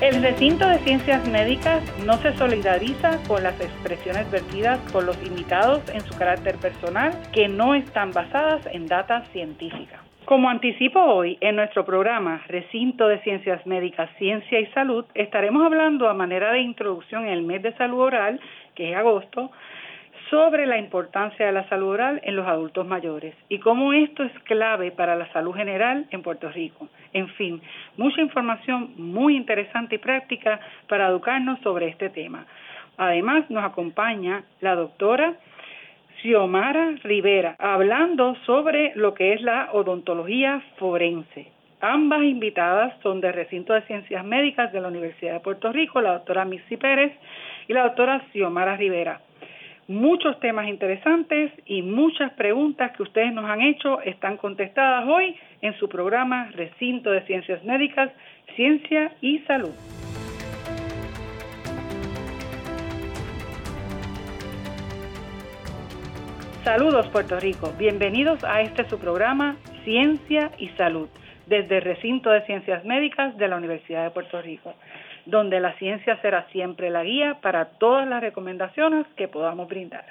El recinto de ciencias médicas no se solidariza con las expresiones vertidas por los invitados en su carácter personal que no están basadas en data científica. Como anticipo hoy, en nuestro programa Recinto de Ciencias Médicas, Ciencia y Salud, estaremos hablando a manera de introducción en el mes de salud oral, que es agosto, sobre la importancia de la salud oral en los adultos mayores y cómo esto es clave para la salud general en Puerto Rico. En fin, mucha información muy interesante y práctica para educarnos sobre este tema. Además, nos acompaña la doctora Xiomara Rivera, hablando sobre lo que es la odontología forense. Ambas invitadas son del recinto de ciencias médicas de la Universidad de Puerto Rico, la doctora Missy Pérez y la doctora Xiomara Rivera. Muchos temas interesantes y muchas preguntas que ustedes nos han hecho están contestadas hoy en su programa Recinto de Ciencias Médicas, Ciencia y Salud. Saludos Puerto Rico, bienvenidos a este su programa Ciencia y Salud desde el Recinto de Ciencias Médicas de la Universidad de Puerto Rico donde la ciencia será siempre la guía para todas las recomendaciones que podamos brindar.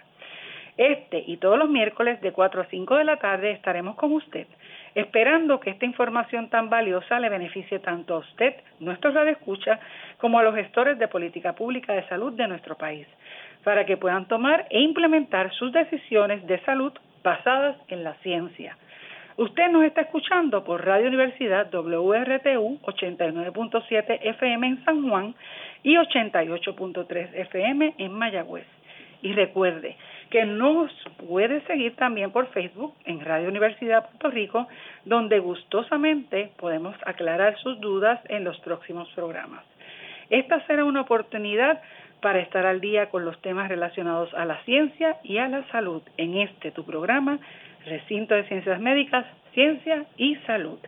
Este y todos los miércoles de 4 a 5 de la tarde estaremos con usted, esperando que esta información tan valiosa le beneficie tanto a usted, nuestro radioescucha, como a los gestores de política pública de salud de nuestro país, para que puedan tomar e implementar sus decisiones de salud basadas en la ciencia Usted nos está escuchando por Radio Universidad WRTU 89.7 FM en San Juan y 88.3 FM en Mayagüez. Y recuerde que nos puede seguir también por Facebook en Radio Universidad Puerto Rico, donde gustosamente podemos aclarar sus dudas en los próximos programas. Esta será una oportunidad para estar al día con los temas relacionados a la ciencia y a la salud en este tu programa Recinto de Ciencias Médicas, Ciencia y Salud.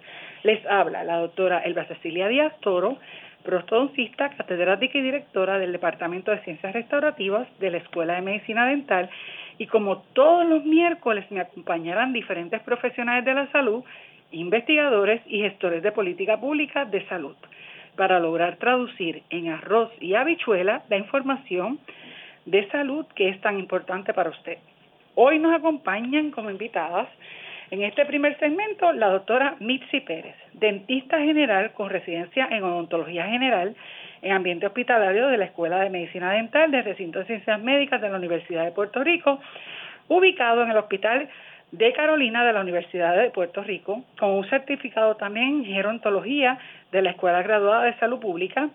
Les habla la doctora Elba Cecilia Díaz Toro, prostodoncista, catedrática y directora del Departamento de Ciencias Restaurativas de la Escuela de Medicina Dental. Y como todos los miércoles me acompañarán diferentes profesionales de la salud, investigadores y gestores de política pública de salud, para lograr traducir en arroz y habichuela la información de salud que es tan importante para usted. Hoy nos acompañan como invitadas en este primer segmento la doctora Mitzi Pérez, dentista general con residencia en odontología general en ambiente hospitalario de la Escuela de Medicina Dental del Recinto de Ciencias Médicas de la Universidad de Puerto Rico, ubicado en el Hospital de Carolina de la Universidad de Puerto Rico, con un certificado también en gerontología de la Escuela Graduada de Salud Pública.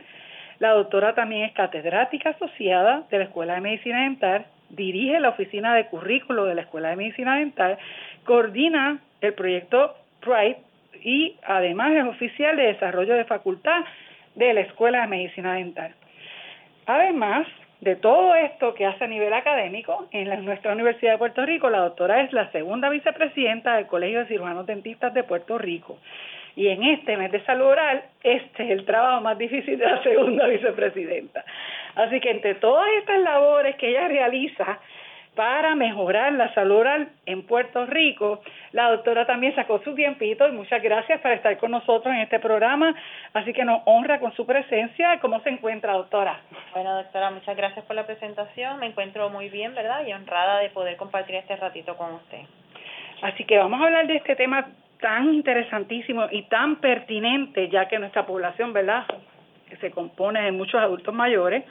La doctora también es catedrática asociada de la Escuela de Medicina Dental dirige la oficina de currículo de la Escuela de Medicina Dental, coordina el proyecto PRIDE y además es oficial de desarrollo de facultad de la Escuela de Medicina Dental. Además de todo esto que hace a nivel académico, en nuestra Universidad de Puerto Rico, la doctora es la segunda vicepresidenta del Colegio de Cirujanos Dentistas de Puerto Rico. Y en este mes de salud oral, este es el trabajo más difícil de la segunda vicepresidenta. Así que entre todas estas labores que ella realiza para mejorar la salud oral en Puerto Rico, la doctora también sacó su tiempito y muchas gracias por estar con nosotros en este programa. Así que nos honra con su presencia. ¿Cómo se encuentra, doctora? Bueno, doctora, muchas gracias por la presentación. Me encuentro muy bien, ¿verdad? Y honrada de poder compartir este ratito con usted. Así que vamos a hablar de este tema tan interesantísimo y tan pertinente, ya que nuestra población, ¿verdad?, que se compone de muchos adultos mayores.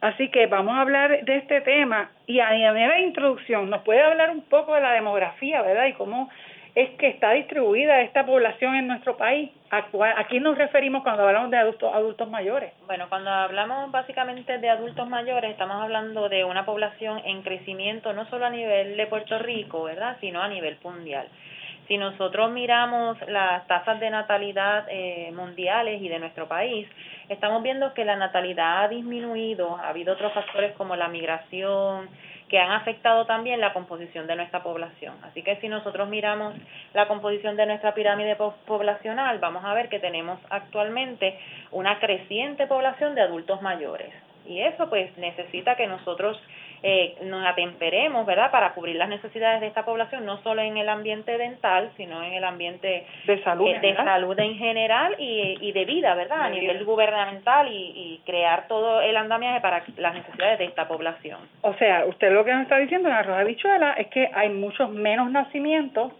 Así que vamos a hablar de este tema y a manera de introducción, ¿nos puede hablar un poco de la demografía, verdad? Y cómo es que está distribuida esta población en nuestro país. ¿A, quién nos referimos cuando hablamos de adultos, adultos mayores? Bueno, cuando hablamos básicamente de adultos mayores, estamos hablando de una población en crecimiento no solo a nivel de Puerto Rico, ¿verdad?, sino a nivel mundial. Si nosotros miramos las tasas de natalidad eh, mundiales y de nuestro país, estamos viendo que la natalidad ha disminuido, ha habido otros factores como la migración, que han afectado también la composición de nuestra población. Así que si nosotros miramos la composición de nuestra pirámide poblacional, vamos a ver que tenemos actualmente una creciente población de adultos mayores. Y eso pues necesita que nosotros eh, nos atemperemos, ¿verdad?, para cubrir las necesidades de esta población, no solo en el ambiente dental, sino en el ambiente de salud, eh, de salud en general y, y de vida, ¿verdad?, a nivel gubernamental y, y crear todo el andamiaje para las necesidades de esta población. O sea, usted lo que nos está diciendo en Arroz Bichuela es que hay muchos menos nacimientos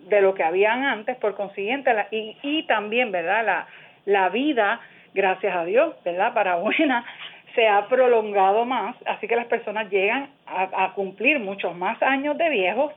de lo que habían antes, por consiguiente, la, y, y también, ¿verdad?, la, la vida, gracias a Dios, ¿verdad?, para buena, se ha prolongado más, así que las personas llegan a, a cumplir muchos más años de viejos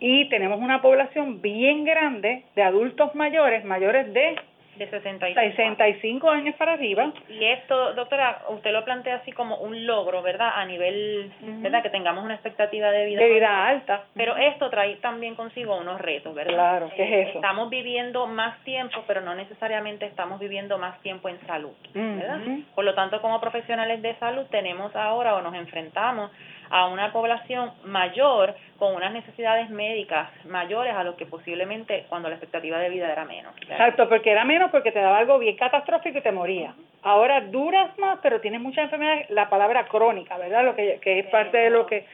y tenemos una población bien grande de adultos mayores, mayores de de 65, 65 años para arriba. Y esto, doctora, usted lo plantea así como un logro, ¿verdad? A nivel, ¿verdad? Que tengamos una expectativa de vida. De vida alta. Pero esto trae también consigo unos retos, ¿verdad? Claro, ¿qué es eh, eso? Estamos viviendo más tiempo, pero no necesariamente estamos viviendo más tiempo en salud, ¿verdad? Por lo tanto, como profesionales de salud tenemos ahora o nos enfrentamos a una población mayor con unas necesidades médicas mayores a lo que posiblemente cuando la expectativa de vida era menos. Exacto, porque era menos porque te daba algo bien catastrófico y te moría. Ahora duras más, pero tienes muchas enfermedades, la palabra crónica, ¿verdad? Lo que, que es parte de lo que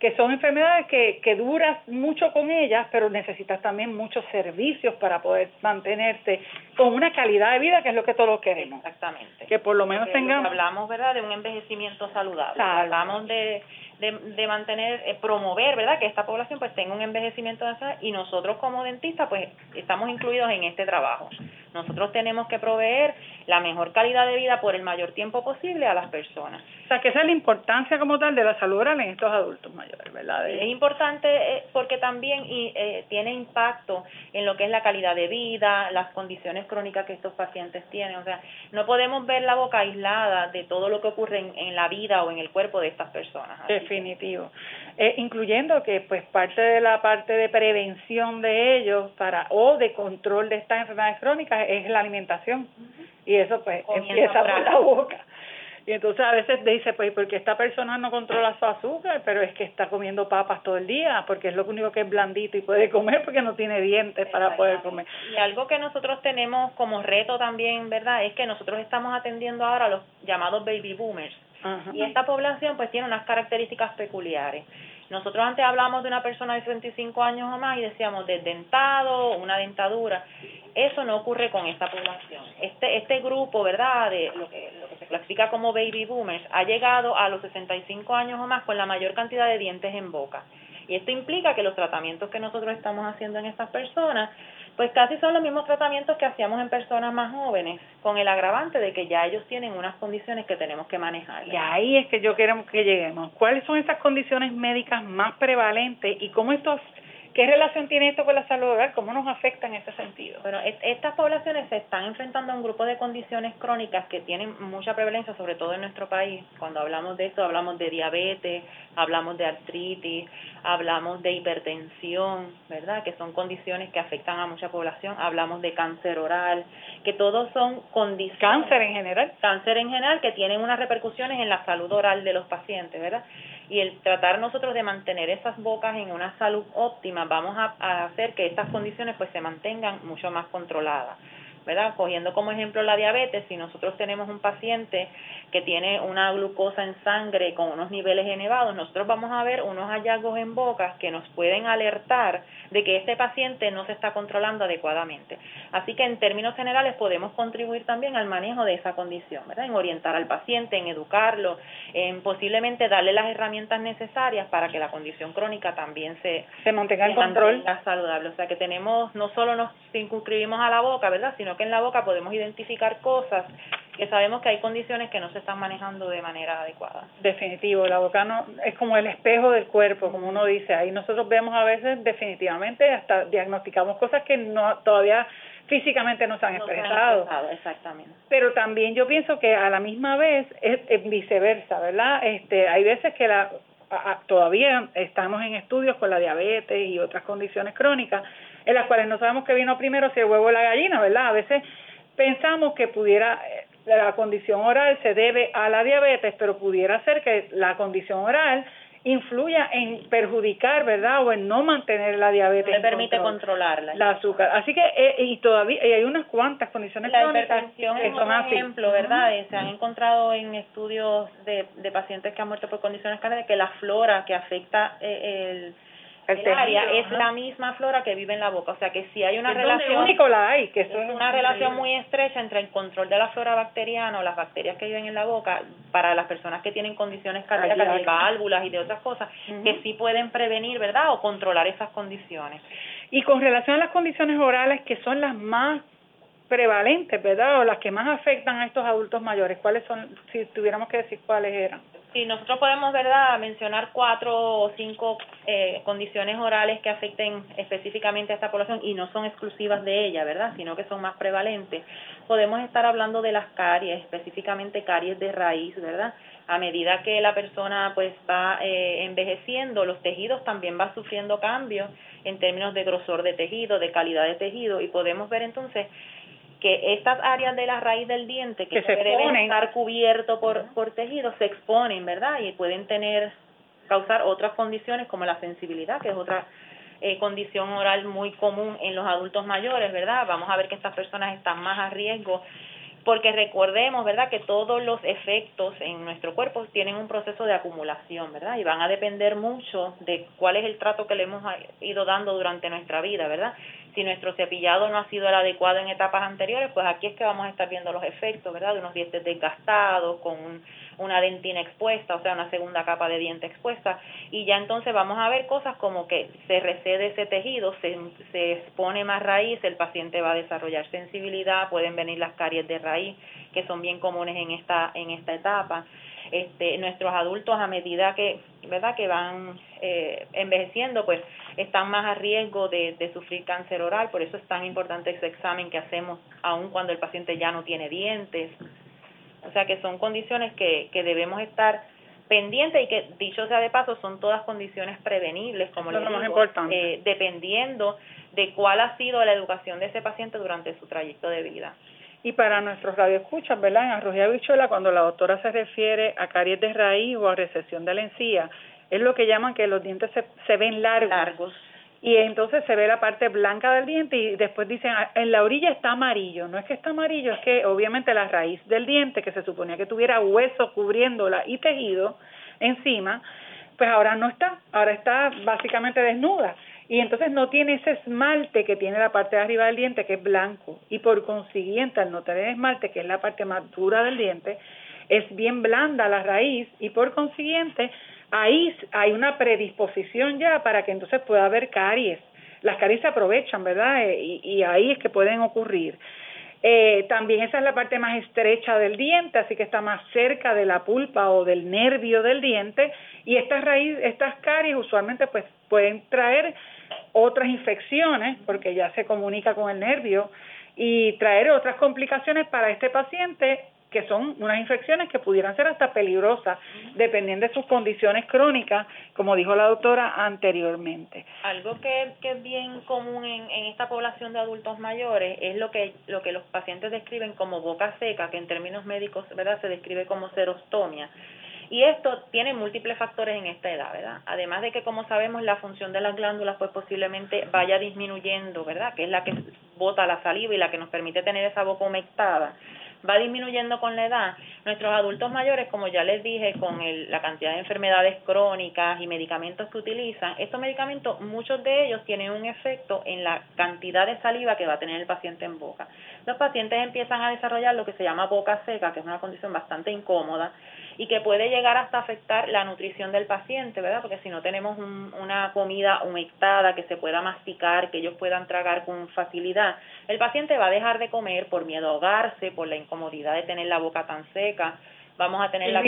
que son enfermedades que, que duras mucho con ellas, pero necesitas también muchos servicios para poder mantenerte con una calidad de vida, que es lo que todos queremos. Exactamente. Que por lo menos tengamos... Hablamos, ¿verdad?, de un envejecimiento saludable. Hablamos de, de, de mantener, eh, promover, ¿verdad?, que esta población pues tenga un envejecimiento y nosotros como dentistas pues estamos incluidos en este trabajo. Nosotros tenemos que proveer la mejor calidad de vida por el mayor tiempo posible a las personas. O sea, que esa es la importancia como tal de la salud oral en estos adultos mayores, ¿verdad? Es importante eh, porque también eh, tiene impacto en lo que es la calidad de vida, las condiciones crónicas que estos pacientes tienen. O sea, no podemos ver la boca aislada de todo lo que ocurre en, en la vida o en el cuerpo de estas personas. Así Definitivo. Eh, incluyendo que pues parte de la parte de prevención de ellos para o de control de estas enfermedades crónicas es la alimentación. Y eso pues empieza por la boca. Y entonces a veces dice, pues, porque esta persona no controla su azúcar, pero es que está comiendo papas todo el día, porque es lo único que es blandito y puede comer porque no tiene dientes para poder comer. Y algo que nosotros tenemos como reto también, ¿verdad? Es que nosotros estamos atendiendo ahora a los llamados baby boomers. Y esta población pues tiene unas características peculiares. Nosotros antes hablamos de una persona de 65 años o más y decíamos desdentado, una dentadura. Eso no ocurre con esta población. Este este grupo, ¿verdad? De lo que, lo que se clasifica como baby boomers ha llegado a los 65 años o más con la mayor cantidad de dientes en boca. Y esto implica que los tratamientos que nosotros estamos haciendo en estas personas pues casi son los mismos tratamientos que hacíamos en personas más jóvenes, con el agravante de que ya ellos tienen unas condiciones que tenemos que manejar. Y ahí es que yo queremos que lleguemos. ¿Cuáles son esas condiciones médicas más prevalentes y cómo estos ¿Qué relación tiene esto con la salud oral? ¿Cómo nos afecta en ese sentido? Bueno, estas poblaciones se están enfrentando a un grupo de condiciones crónicas que tienen mucha prevalencia, sobre todo en nuestro país. Cuando hablamos de esto, hablamos de diabetes, hablamos de artritis, hablamos de hipertensión, ¿verdad? Que son condiciones que afectan a mucha población. Hablamos de cáncer oral, que todos son condiciones. Cáncer en general. Cáncer en general, que tienen unas repercusiones en la salud oral de los pacientes, ¿verdad? Y el tratar nosotros de mantener esas bocas en una salud óptima, vamos a, hacer que estas condiciones pues se mantengan mucho más controladas. ¿Verdad? Cogiendo como ejemplo la diabetes, si nosotros tenemos un paciente que tiene una glucosa en sangre con unos niveles elevados, nosotros vamos a ver unos hallazgos en bocas que nos pueden alertar de que este paciente no se está controlando adecuadamente. Así que en términos generales podemos contribuir también al manejo de esa condición, ¿verdad? En orientar al paciente, en educarlo, en posiblemente darle las herramientas necesarias para que la condición crónica también se, se mantenga en control saludable. O sea que tenemos, no solo nos circunscribimos a la boca, ¿verdad? Sino que en la boca podemos identificar cosas que sabemos que hay condiciones que no se están manejando de manera adecuada. Definitivo, la boca no es como el espejo del cuerpo, como uno dice. Ahí nosotros vemos a veces definitivamente hasta diagnosticamos cosas que no todavía físicamente no se han expresado. exactamente. Pero también yo pienso que a la misma vez es, es viceversa, ¿verdad? Este, hay veces que la todavía estamos en estudios con la diabetes y otras condiciones crónicas en las cuales no sabemos qué vino primero, si el huevo o la gallina, ¿verdad? A veces pensamos que pudiera eh, la condición oral se debe a la diabetes, pero pudiera ser que la condición oral influya en perjudicar, ¿verdad? O en no mantener la diabetes. Le permite controlarla. La azúcar. Así que, eh, y todavía hay unas cuantas condiciones la hipertensión es un ejemplo, ¿verdad? Se han encontrado en estudios de, de pacientes que han muerto por condiciones cardíacas que la flora que afecta eh, el es la misma flora que vive en la boca, o sea que si hay una relación único la hay, que es una relación muy estrecha entre el control de la flora bacteriana o las bacterias que viven en la boca para las personas que tienen condiciones cardíacas de válvulas y de otras cosas que sí pueden prevenir, ¿verdad? o controlar esas condiciones. Y con relación a las condiciones orales que son las más prevalentes, ¿verdad? O las que más afectan a estos adultos mayores, ¿cuáles son si tuviéramos que decir cuáles eran? Sí, nosotros podemos, ¿verdad?, mencionar cuatro o cinco eh, condiciones orales que afecten específicamente a esta población y no son exclusivas de ella, ¿verdad?, sino que son más prevalentes. Podemos estar hablando de las caries, específicamente caries de raíz, ¿verdad? A medida que la persona pues va eh, envejeciendo, los tejidos también van sufriendo cambios en términos de grosor de tejido, de calidad de tejido y podemos ver entonces que estas áreas de la raíz del diente que, se deben estar cubiertos por, por tejido se exponen, ¿verdad? Y pueden tener, causar otras condiciones como la sensibilidad, que es otra eh, condición oral muy común en los adultos mayores, ¿verdad? Vamos a ver que estas personas están más a riesgo porque recordemos, ¿verdad?, que todos los efectos en nuestro cuerpo tienen un proceso de acumulación, ¿verdad? Y van a depender mucho de cuál es el trato que le hemos ido dando durante nuestra vida, ¿verdad? Si nuestro cepillado no ha sido el adecuado en etapas anteriores, pues aquí es que vamos a estar viendo los efectos, ¿verdad? De unos dientes desgastados, con una dentina expuesta, o sea, una segunda capa de diente expuesta, y ya entonces vamos a ver cosas como que se recede ese tejido, se, se expone más raíz, el paciente va a desarrollar sensibilidad, pueden venir las caries de raíz, que son bien comunes en esta, en esta etapa. Este, nuestros adultos a medida que, ¿verdad? que van eh, envejeciendo, pues están más a riesgo de, de sufrir cáncer oral, por eso es tan importante ese examen que hacemos aun cuando el paciente ya no tiene dientes. O sea que son condiciones que, que debemos estar pendientes y que, dicho sea de paso, son todas condiciones prevenibles, como les digo, eh, dependiendo de cuál ha sido la educación de ese paciente durante su trayecto de vida. Y para nuestros radioescuchas, ¿verdad? En arroja bichuela, cuando la doctora se refiere a caries de raíz o a recesión de la encía, es lo que llaman que los dientes se, se ven largos. largos. Y entonces se ve la parte blanca del diente y después dicen, ah, en la orilla está amarillo. No es que está amarillo, es que obviamente la raíz del diente, que se suponía que tuviera hueso cubriéndola y tejido encima, pues ahora no está, ahora está básicamente desnuda y entonces no tiene ese esmalte que tiene la parte de arriba del diente que es blanco. Y por consiguiente al no tener esmalte que es la parte más dura del diente es bien blanda la raíz. Y por consiguiente ahí hay una predisposición ya para que entonces pueda haber caries. Las caries se aprovechan verdad eh, y, ahí es que pueden ocurrir. Eh, también esa es la parte más estrecha del diente, así que está más cerca de la pulpa o del nervio del diente. Y estas raíz, estas caries usualmente pues pueden traer otras infecciones porque ya se comunica con el nervio y traer otras complicaciones para este paciente que son unas infecciones que pudieran ser hasta peligrosas, dependiendo de sus condiciones crónicas, como dijo la doctora anteriormente. Algo que, que es bien común en, en esta población de adultos mayores es lo que, lo que los pacientes describen como boca seca, que en términos médicos ¿verdad? se describe como serostomia y esto tiene múltiples factores en esta edad, ¿verdad? Además de que, como sabemos, la función de las glándulas pues posiblemente vaya disminuyendo, ¿verdad? Que es la que bota la saliva y la que nos permite tener esa boca humectada va disminuyendo con la edad. Nuestros adultos mayores, como ya les dije, con el, la cantidad de enfermedades crónicas y medicamentos que utilizan, estos medicamentos, muchos de ellos tienen un efecto en la cantidad de saliva que va a tener el paciente en boca. Los pacientes empiezan a desarrollar lo que se llama boca seca, que es una condición bastante incómoda, y que puede llegar hasta afectar la nutrición del paciente, ¿verdad? Porque si no tenemos una comida humectada que se pueda masticar, que ellos puedan tragar con facilidad, el paciente va a dejar de comer por miedo a ahogarse, por la incomodidad de tener la boca tan seca. Vamos a tener la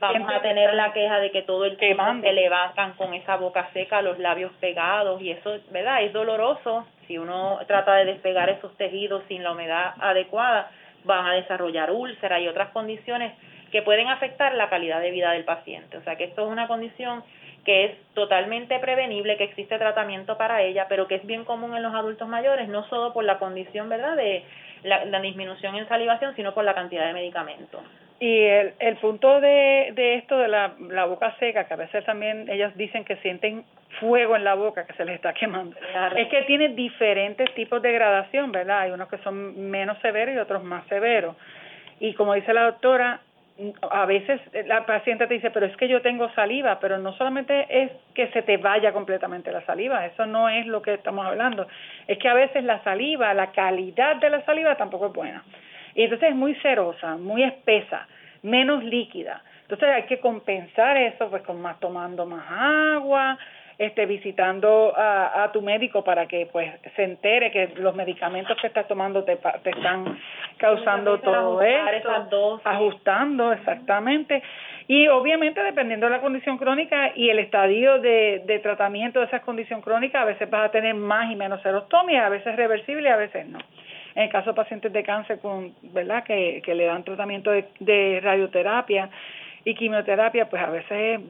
vamos a tener la queja de que todo el tiempo se levantan con esa boca seca, los labios pegados y eso, ¿verdad? Es doloroso si uno trata de despegar esos tejidos sin la humedad adecuada, van a desarrollar úlceras y otras condiciones que pueden afectar la calidad de vida del paciente. O sea que esto es una condición que es totalmente prevenible, que existe tratamiento para ella, pero que es bien común en los adultos mayores, no solo por la condición, ¿verdad?, de la, disminución en salivación, sino por la cantidad de medicamentos. Y el, el punto de, de esto de la, la boca seca, que a veces también ellas dicen que sienten fuego en la boca que se les está quemando, es que tiene diferentes tipos de gradación, ¿verdad? Hay unos que son menos severos y otros más severos. Y como dice la doctora, a veces la paciente te dice, pero es que yo tengo saliva, pero no solamente es que se te vaya completamente la saliva, eso no es lo que estamos hablando, es que a veces la saliva, la calidad de la saliva tampoco es buena. Y entonces es muy cerosa, muy espesa, menos líquida. Entonces hay que compensar eso pues con más tomando más agua, este, visitando a, a, tu médico para que pues se entere que los medicamentos que estás tomando te, te están causando todo esto, ajustando exactamente y obviamente dependiendo de la condición crónica y el estadio de, de tratamiento de esa condición crónica a veces vas a tener más y menos serostomía, a veces reversible y a veces no. En el caso de pacientes de cáncer con, ¿verdad? Que, que le dan tratamiento de, de radioterapia, y quimioterapia, pues a veces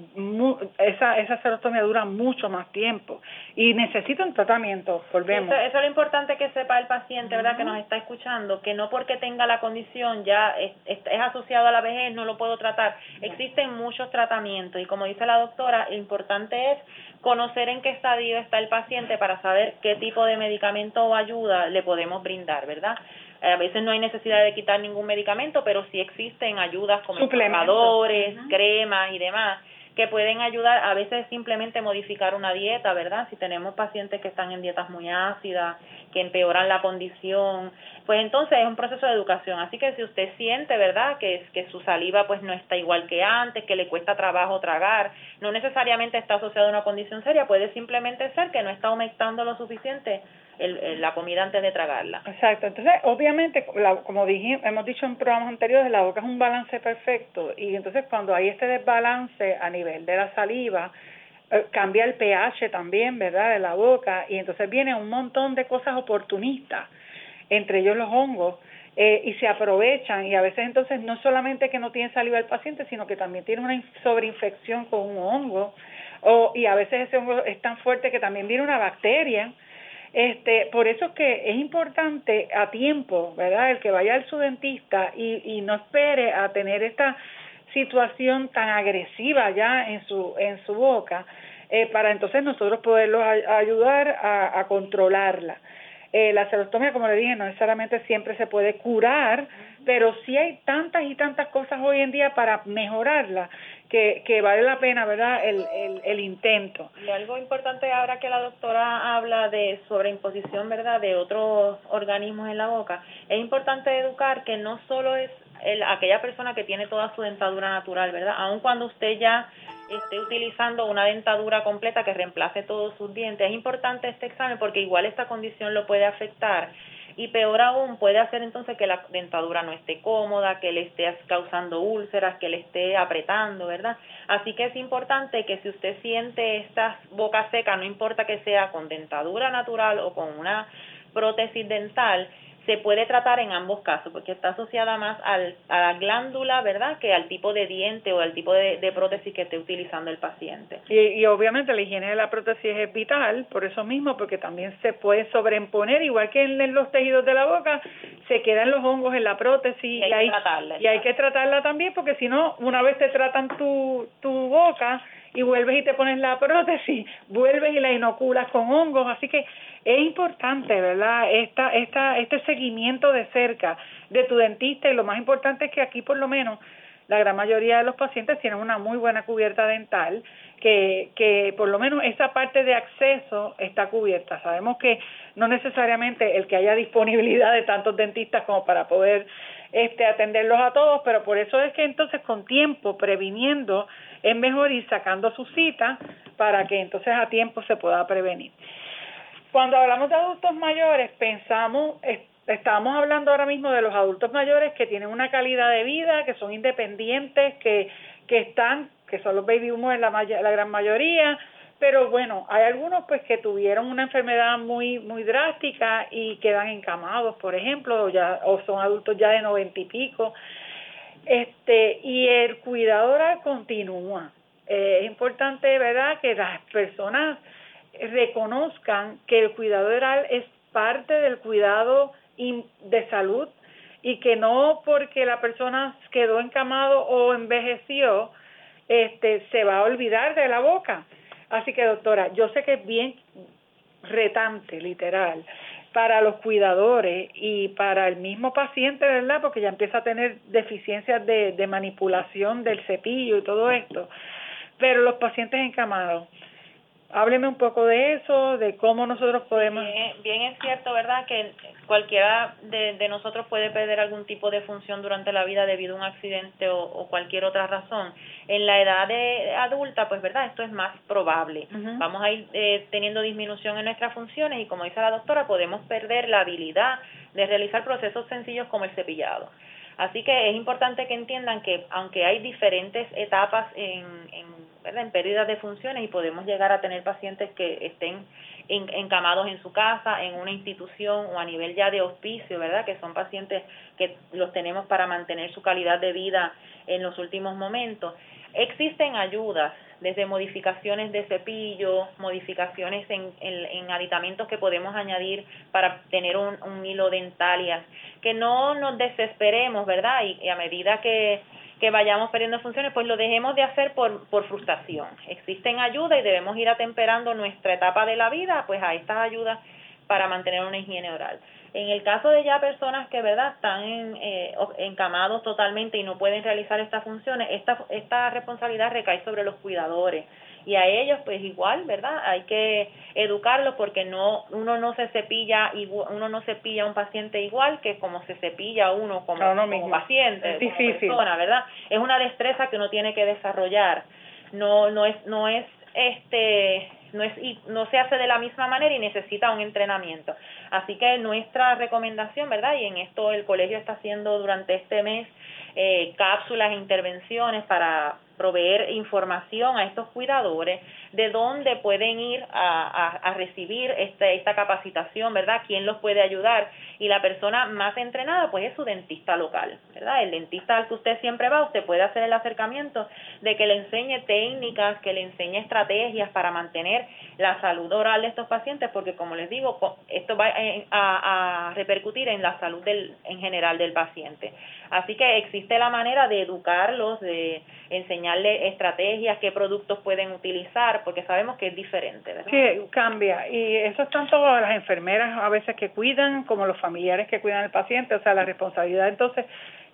esa, esa serostomía dura mucho más tiempo y necesita un tratamiento, volvemos. Eso, es lo importante que sepa el paciente, ¿verdad? Que nos está escuchando, que no porque tenga la condición ya es, es, asociado a la vejez, no lo puedo tratar. Existen muchos tratamientos y como dice la doctora, lo importante es conocer en qué estadio está el paciente para saber qué tipo de medicamento o ayuda le podemos brindar, ¿verdad? A veces no hay necesidad de quitar ningún medicamento, pero sí existen ayudas como inflamadores, cremas y demás que pueden ayudar a veces simplemente modificar una dieta, ¿verdad? Si tenemos pacientes que están en dietas muy ácidas, que empeoran la condición, pues entonces es un proceso de educación. Así que si usted siente, ¿verdad?, que, que su saliva pues no está igual que antes, que le cuesta trabajo tragar, no necesariamente está asociado a una condición seria, puede simplemente ser que no está aumentando lo suficiente el, la comida antes de tragarla. Exacto. Entonces, obviamente, como dijimos, hemos dicho en programas anteriores, la boca es un balance perfecto y entonces cuando hay este desbalance a nivel de la saliva, eh, cambia el pH también, ¿verdad?, de la boca y entonces viene un montón de cosas oportunistas, entre ellos los hongos, eh, y se aprovechan y a veces entonces no solamente que no tiene saliva el paciente, sino que también tiene una sobreinfección con un hongo o, y a veces ese hongo es tan fuerte que también viene una bacteria este, por eso es que es importante a tiempo, ¿verdad? El que vaya al su dentista y, y no espere a tener esta situación tan agresiva ya en su, en su boca, eh, para entonces nosotros poderlos ayudar a, a controlarla. Eh, la celostomía, como le dije, no necesariamente siempre se puede curar, pero sí hay tantas y tantas cosas hoy en día para mejorarla que, que vale la pena, ¿verdad?, el, el, el intento. Y algo importante ahora que la doctora habla de sobreimposición, ¿verdad?, de otros organismos en la boca, es importante educar que no solo es el, aquella persona que tiene toda su dentadura natural, ¿verdad? Aun cuando usted ya esté utilizando una dentadura completa que reemplace todos sus dientes, es importante este examen porque igual esta condición lo puede afectar y peor aún puede hacer entonces que la dentadura no esté cómoda, que le esté causando úlceras, que le esté apretando, ¿verdad? Así que es importante que si usted siente esta boca seca, no importa que sea con dentadura natural o con una prótesis dental, se puede tratar en ambos casos porque está asociada más al, a la glándula, ¿verdad?, que al tipo de diente o al tipo de, de prótesis que esté utilizando el paciente. Y, y, obviamente la higiene de la prótesis es vital, por eso mismo, porque también se puede sobreimponer, igual que en los tejidos de la boca, se quedan los hongos en la prótesis y hay, y hay que tratarla también, porque si no, una vez te tratan tu, tu boca, y vuelves y te pones la prótesis, vuelves y la inoculas con hongos, así que es importante, ¿verdad? Esta, esta, este seguimiento de cerca de tu dentista y lo más importante es que aquí por lo menos la gran mayoría de los pacientes tienen una muy buena cubierta dental, que, que por lo menos esa parte de acceso está cubierta. Sabemos que no necesariamente el que haya disponibilidad de tantos dentistas como para poder este, atenderlos a todos, pero por eso es que entonces con tiempo, previniendo, es mejor ir sacando su cita para que entonces a tiempo se pueda prevenir. Cuando hablamos de adultos mayores, pensamos, estamos hablando ahora mismo de los adultos mayores que tienen una calidad de vida, que son independientes, que, que están, que son los baby boomers la, la gran mayoría, pero bueno, hay algunos pues que tuvieron una enfermedad muy muy drástica y quedan encamados, por ejemplo, o ya o son adultos ya de noventa y pico. Este, y el cuidado continúa. eh, es importante, ¿verdad?, que las personas reconozcan que el cuidado oral es parte del cuidado de salud y que no porque la persona quedó encamado o envejeció, este, se va a olvidar de la boca. Así que doctora, yo sé que es bien retante, literal, para los cuidadores y para el mismo paciente, ¿verdad? Porque ya empieza a tener deficiencias de, de manipulación del cepillo y todo esto. Pero los pacientes encamados, Hábleme un poco de eso, de cómo nosotros podemos... Bien, es cierto, ¿verdad? Que cualquiera de, de, nosotros puede perder algún tipo de función durante la vida debido a un accidente o, cualquier otra razón. En la edad de adulta, pues, ¿verdad? Esto es más probable. Vamos a ir eh, teniendo disminución en nuestras funciones y, como dice la doctora, podemos perder la habilidad de realizar procesos sencillos como el cepillado. Así que es importante que entiendan que aunque hay diferentes etapas en, en en pérdidas de funciones y podemos llegar a tener pacientes que estén encamados en su casa, en una institución o a nivel ya de hospicio, ¿verdad? Que son pacientes que los tenemos para mantener su calidad de vida en los últimos momentos. Existen ayudas, desde modificaciones de cepillo, modificaciones en, en, aditamentos que podemos añadir para tener un, un hilo dentalias, que no nos desesperemos, ¿verdad? y a medida que que vayamos perdiendo funciones, pues lo dejemos de hacer por, por frustración. Existen ayudas y debemos ir atemperando nuestra etapa de la vida, pues a estas ayudas para mantener una higiene oral. En el caso de ya personas que verdad están en, eh, encamados totalmente y no pueden realizar estas funciones, esta, esta responsabilidad recae sobre los cuidadores y a ellos pues igual, ¿verdad? Hay que educarlos porque no uno no se cepilla uno no cepilla a un paciente igual que como se cepilla uno como, paciente, es como persona, ¿verdad? Es una destreza que uno tiene que desarrollar. No no es no es este no es no se hace de la misma manera y necesita un entrenamiento. Así que nuestra recomendación, ¿verdad? Y en esto el colegio está haciendo durante este mes eh, cápsulas e intervenciones para proveer información a estos cuidadores de dónde pueden ir a, a, recibir este, esta capacitación, ¿verdad? ¿Quién los puede ayudar? Y la persona más entrenada, pues es su dentista local, ¿verdad? El dentista al que usted siempre va, usted puede hacer el acercamiento de que le enseñe técnicas, que le enseñe estrategias para mantener la salud oral de estos pacientes, porque como les digo, esto va a, a repercutir en la salud del, en general del paciente. Así que existe la manera de educarlos, de enseñarles estrategias, qué productos pueden utilizar, porque sabemos que es diferente. ¿verdad? Sí, cambia. Y eso es tanto las enfermeras a veces que cuidan como los familiares que cuidan al paciente. O sea, la responsabilidad entonces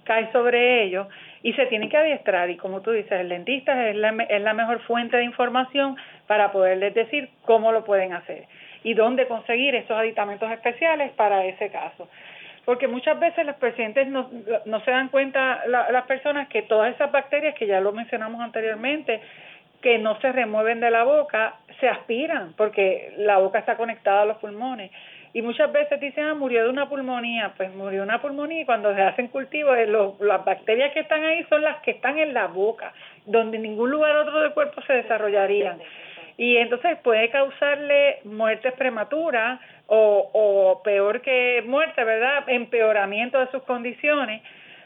cae sobre ellos y se tienen que adiestrar. Y como tú dices, el dentista es la, es la mejor fuente de información para poderles decir cómo lo pueden hacer y dónde conseguir esos aditamentos especiales para ese caso porque muchas veces los pacientes no, no se dan cuenta, las personas, que todas esas bacterias, que ya lo mencionamos anteriormente, que no se remueven de la boca, se aspiran, porque la boca está conectada a los pulmones. Y muchas veces dicen, ah, murió de una pulmonía. Pues murió de una pulmonía y cuando se hacen cultivos, eh, las bacterias que están ahí son las que están en la boca, donde en ningún lugar otro del cuerpo se desarrollarían. Y entonces puede causarle muertes prematuras, o, o peor que muerte, ¿verdad? Empeoramiento de sus condiciones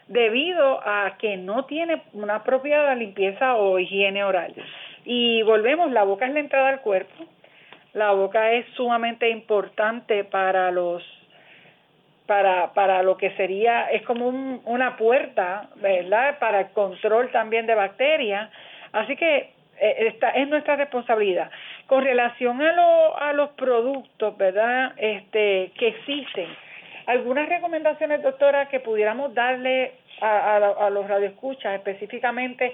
debido a que no tiene una apropiada limpieza o higiene oral. Y volvemos, la boca es la entrada al cuerpo, la boca es sumamente importante para los para para lo que sería es como un, una puerta, ¿verdad? Para el control también de bacterias. Así que esta es nuestra responsabilidad. Con relación a, lo, a los productos, ¿verdad? Este, que existen, algunas recomendaciones, doctora, que pudiéramos darle a, a, a los radioescuchas específicamente,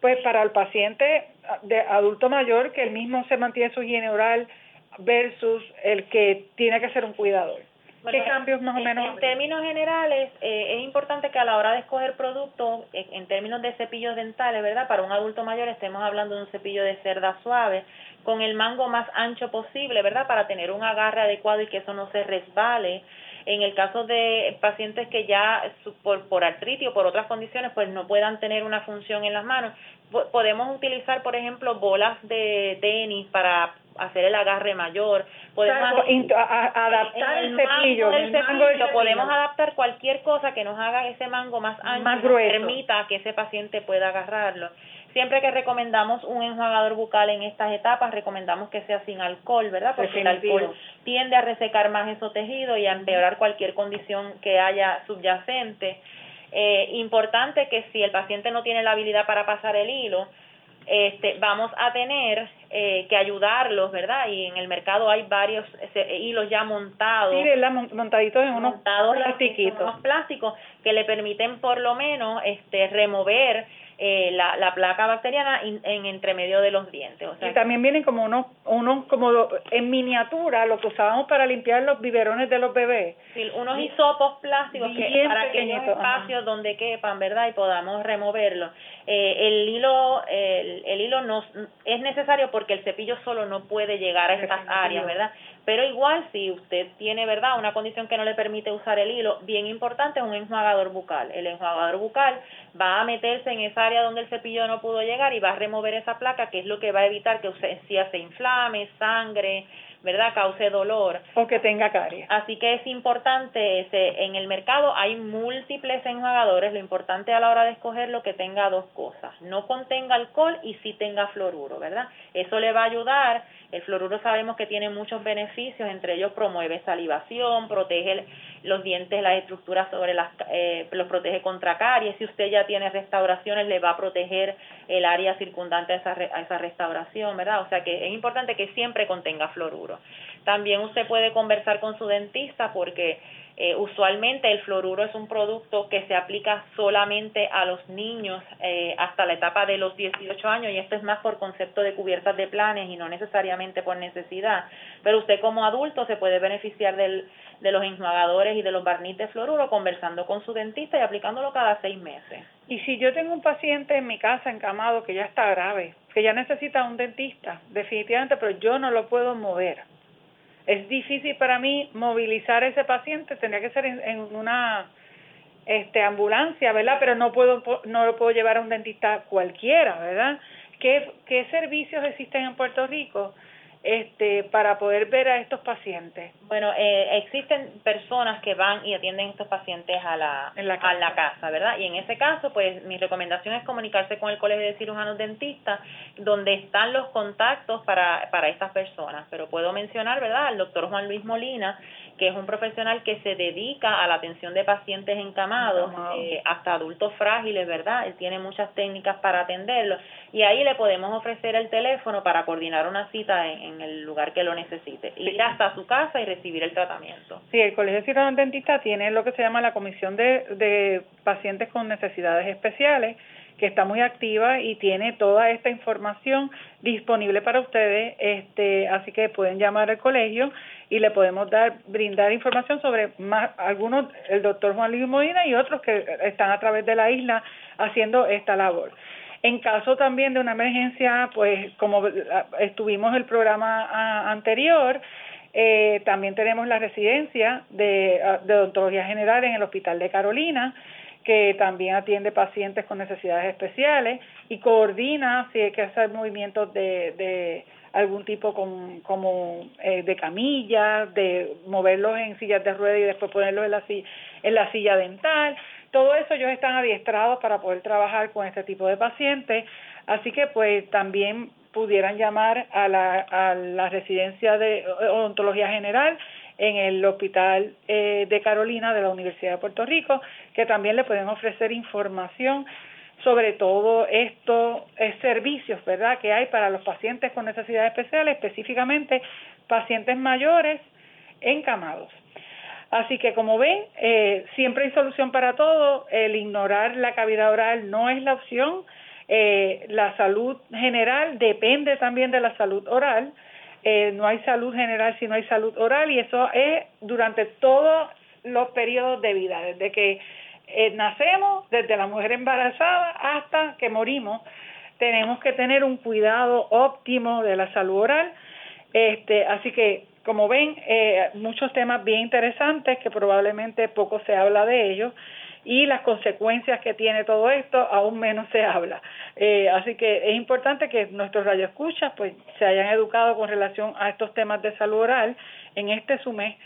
pues para el paciente de adulto mayor que el mismo se mantiene su higiene oral versus el que tiene que ser un cuidador. ¿Qué cambios más o menos? En, términos generales, eh, es importante que a la hora de escoger productos, en, términos de cepillos dentales, ¿verdad? Para un adulto mayor estemos hablando de un cepillo de cerda suave, con el mango más ancho posible, ¿verdad? Para tener un agarre adecuado y que eso no se resbale. En el caso de pacientes que ya por, por artritis o por otras condiciones pues no puedan tener una función en las manos, podemos utilizar, por ejemplo, bolas de tenis para hacer el agarre mayor. Podemos adaptar el, cepillo, podemos adaptar cualquier cosa que nos haga ese mango más ancho, más permita que ese paciente pueda agarrarlo. Siempre que recomendamos un enjuagador bucal en estas etapas, recomendamos que sea sin alcohol, ¿verdad? Porque el alcohol tiende a resecar más esos tejidos y a empeorar cualquier condición que haya subyacente. Eh, importante que si el paciente no tiene la habilidad para pasar el hilo, este, vamos a tener eh, que ayudarlos, ¿verdad? Y en el mercado hay varios hilos ya montados. Sí, montaditos en unos montados unos plásticos que le permiten por lo menos este, remover eh, la, la, placa bacteriana en entre medio de los dientes. y también vienen como unos, unos como en miniatura, lo que usábamos para limpiar los biberones de los bebés. Sí, unos hisopos plásticos que, para aquellos espacios donde quepan, ¿verdad? Y podamos removerlo. Eh, el hilo, el, el hilo no, es necesario porque el cepillo solo no puede llegar a estas áreas, ¿verdad? Pero igual, si usted tiene, ¿verdad?, una condición que no le permite usar el hilo, bien importante es un enjuagador bucal. El enjuagador bucal va a meterse en esa área donde el cepillo no pudo llegar y va a remover esa placa, que es lo que va a evitar que usted se inflame, sangre, ¿verdad? Cause dolor. O que tenga caries. Así que es importante, ese, en el mercado hay múltiples enjuagadores, lo importante a la hora de escogerlo que tenga dos cosas, no contenga alcohol y sí tenga fluoruro, ¿verdad? Eso le va a ayudar el fluoruro sabemos que tiene muchos beneficios, entre ellos promueve salivación, protege los dientes, las estructuras sobre las, eh, los protege contra caries. Si usted ya tiene restauraciones, le va a proteger el área circundante a esa, a esa restauración, ¿verdad? O sea que es importante que siempre contenga fluoruro. También usted puede conversar con su dentista porque eh, usualmente el fluoruro es un producto que se aplica solamente a los niños eh, hasta la etapa de los 18 años y esto es más por concepto de cubiertas de planes y no necesariamente por necesidad. Pero usted como adulto se puede beneficiar del, de los enjuagadores y de los barniz de fluoruro conversando con su dentista y aplicándolo cada seis meses. Y si yo tengo un paciente en mi casa encamado que ya está grave, que ya necesita un dentista, definitivamente, pero yo no lo puedo mover es difícil para mí movilizar a ese paciente, tendría que ser en, una este ambulancia, ¿verdad? Pero no puedo no lo puedo llevar a un dentista cualquiera, ¿verdad? ¿Qué, qué servicios existen en Puerto Rico este, para poder ver a estos pacientes? Bueno, eh, existen personas que van y atienden a estos pacientes a la, a la casa, ¿verdad? Y en ese caso, pues mi recomendación es comunicarse con el Colegio de Cirujanos Dentistas, donde están los contactos para, para estas personas. Pero puedo mencionar, ¿verdad?, al doctor Juan Luis Molina, que es un profesional que se dedica a la atención de pacientes encamados, eh, hasta adultos frágiles, ¿verdad? Él tiene muchas técnicas para atenderlos y ahí le podemos ofrecer el teléfono para coordinar una cita en, el lugar que lo necesite, ir hasta su casa y recibir el tratamiento. Sí, el Colegio Ciudadano Dentista tiene lo que se llama la Comisión de, de Pacientes con Necesidades Especiales, que está muy activa y tiene toda esta información disponible para ustedes, este, así que pueden llamar al colegio y le podemos dar brindar información sobre más algunos el doctor Juan Luis Molina y otros que están a través de la isla haciendo esta labor. En caso también de una emergencia, pues como estuvimos el programa anterior, eh, también tenemos la residencia de, de odontología general en el Hospital de Carolina, que también atiende pacientes con necesidades especiales y coordina si hay que hacer movimientos de, de algún tipo como eh, de camilla, de moverlos en sillas de ruedas y después ponerlos en la, en la silla dental. Todo eso ellos están adiestrados para poder trabajar con este tipo de pacientes, así que pues también pudieran llamar a la, a la residencia de odontología general en el Hospital eh, de Carolina de la Universidad de Puerto Rico, que también le pueden ofrecer información sobre todo estos eh, servicios, ¿verdad?, que hay para los pacientes con necesidades especiales, específicamente pacientes mayores encamados. Así que como ven, eh, siempre hay solución para todo. El ignorar la cavidad oral no es la opción. la salud general depende también de la salud oral. Eh, no hay salud general si no hay salud oral y eso es durante todos los periodos de vida, desde que eh, nacemos, desde la mujer embarazada hasta que morimos, tenemos que tener un cuidado óptimo de la salud oral. Este, así que, como ven, eh, muchos temas bien interesantes que probablemente poco se habla de ellos y las consecuencias que tiene todo esto aún menos se habla. Eh, así que es importante que nuestros radioescuchas pues se hayan educado con relación a estos temas de salud oral en este su mes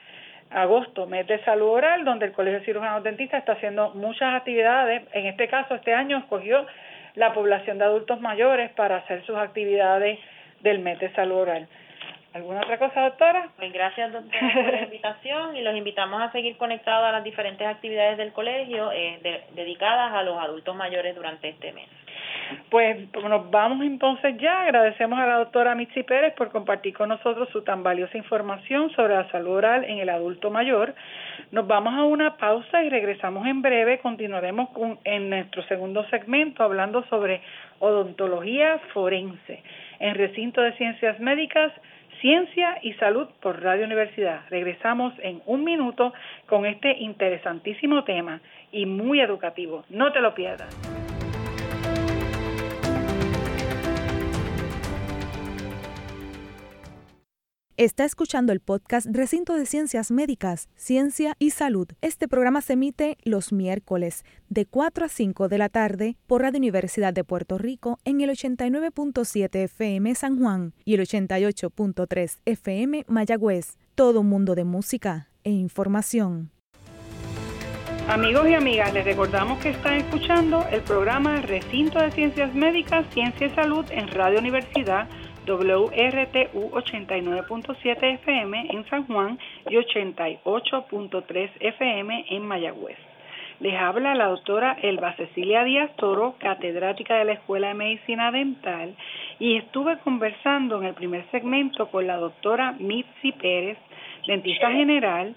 agosto, mes de salud oral, donde el Colegio de Cirujanos Dentistas está haciendo muchas actividades. En este caso, este año escogió la población de adultos mayores para hacer sus actividades del mes de salud oral. ¿Alguna otra cosa, doctora? Pues gracias, doctora, por la invitación y los invitamos a seguir conectados a las diferentes actividades del colegio eh, dedicadas a los adultos mayores durante este mes. Pues nos vamos entonces ya. Agradecemos a la doctora Mitzi Pérez por compartir con nosotros su tan valiosa información sobre la salud oral en el adulto mayor. Nos vamos a una pausa y regresamos en breve. Continuaremos con, en nuestro segundo segmento hablando sobre odontología forense en recinto de ciencias médicas. Ciencia y Salud por Radio Universidad. Regresamos en un minuto con este interesantísimo tema y muy educativo. No te lo pierdas. Está escuchando el podcast Recinto de Ciencias Médicas, Ciencia y Salud. Este programa se emite los miércoles de 4 a 5 de la tarde por Radio Universidad de Puerto Rico en el 89.7 FM San Juan y el 88.3 FM Mayagüez. Todo un mundo de música e información. Amigos y amigas, les recordamos que están escuchando el programa Recinto de Ciencias Médicas, Ciencia y Salud en Radio Universidad WRTU 89.7 FM en San Juan y 88.3 FM en Mayagüez. Les habla la doctora Elba Cecilia Díaz Toro, catedrática de la Escuela de Medicina Dental, y estuve conversando en el primer segmento con la doctora Mitzi Pérez, dentista general,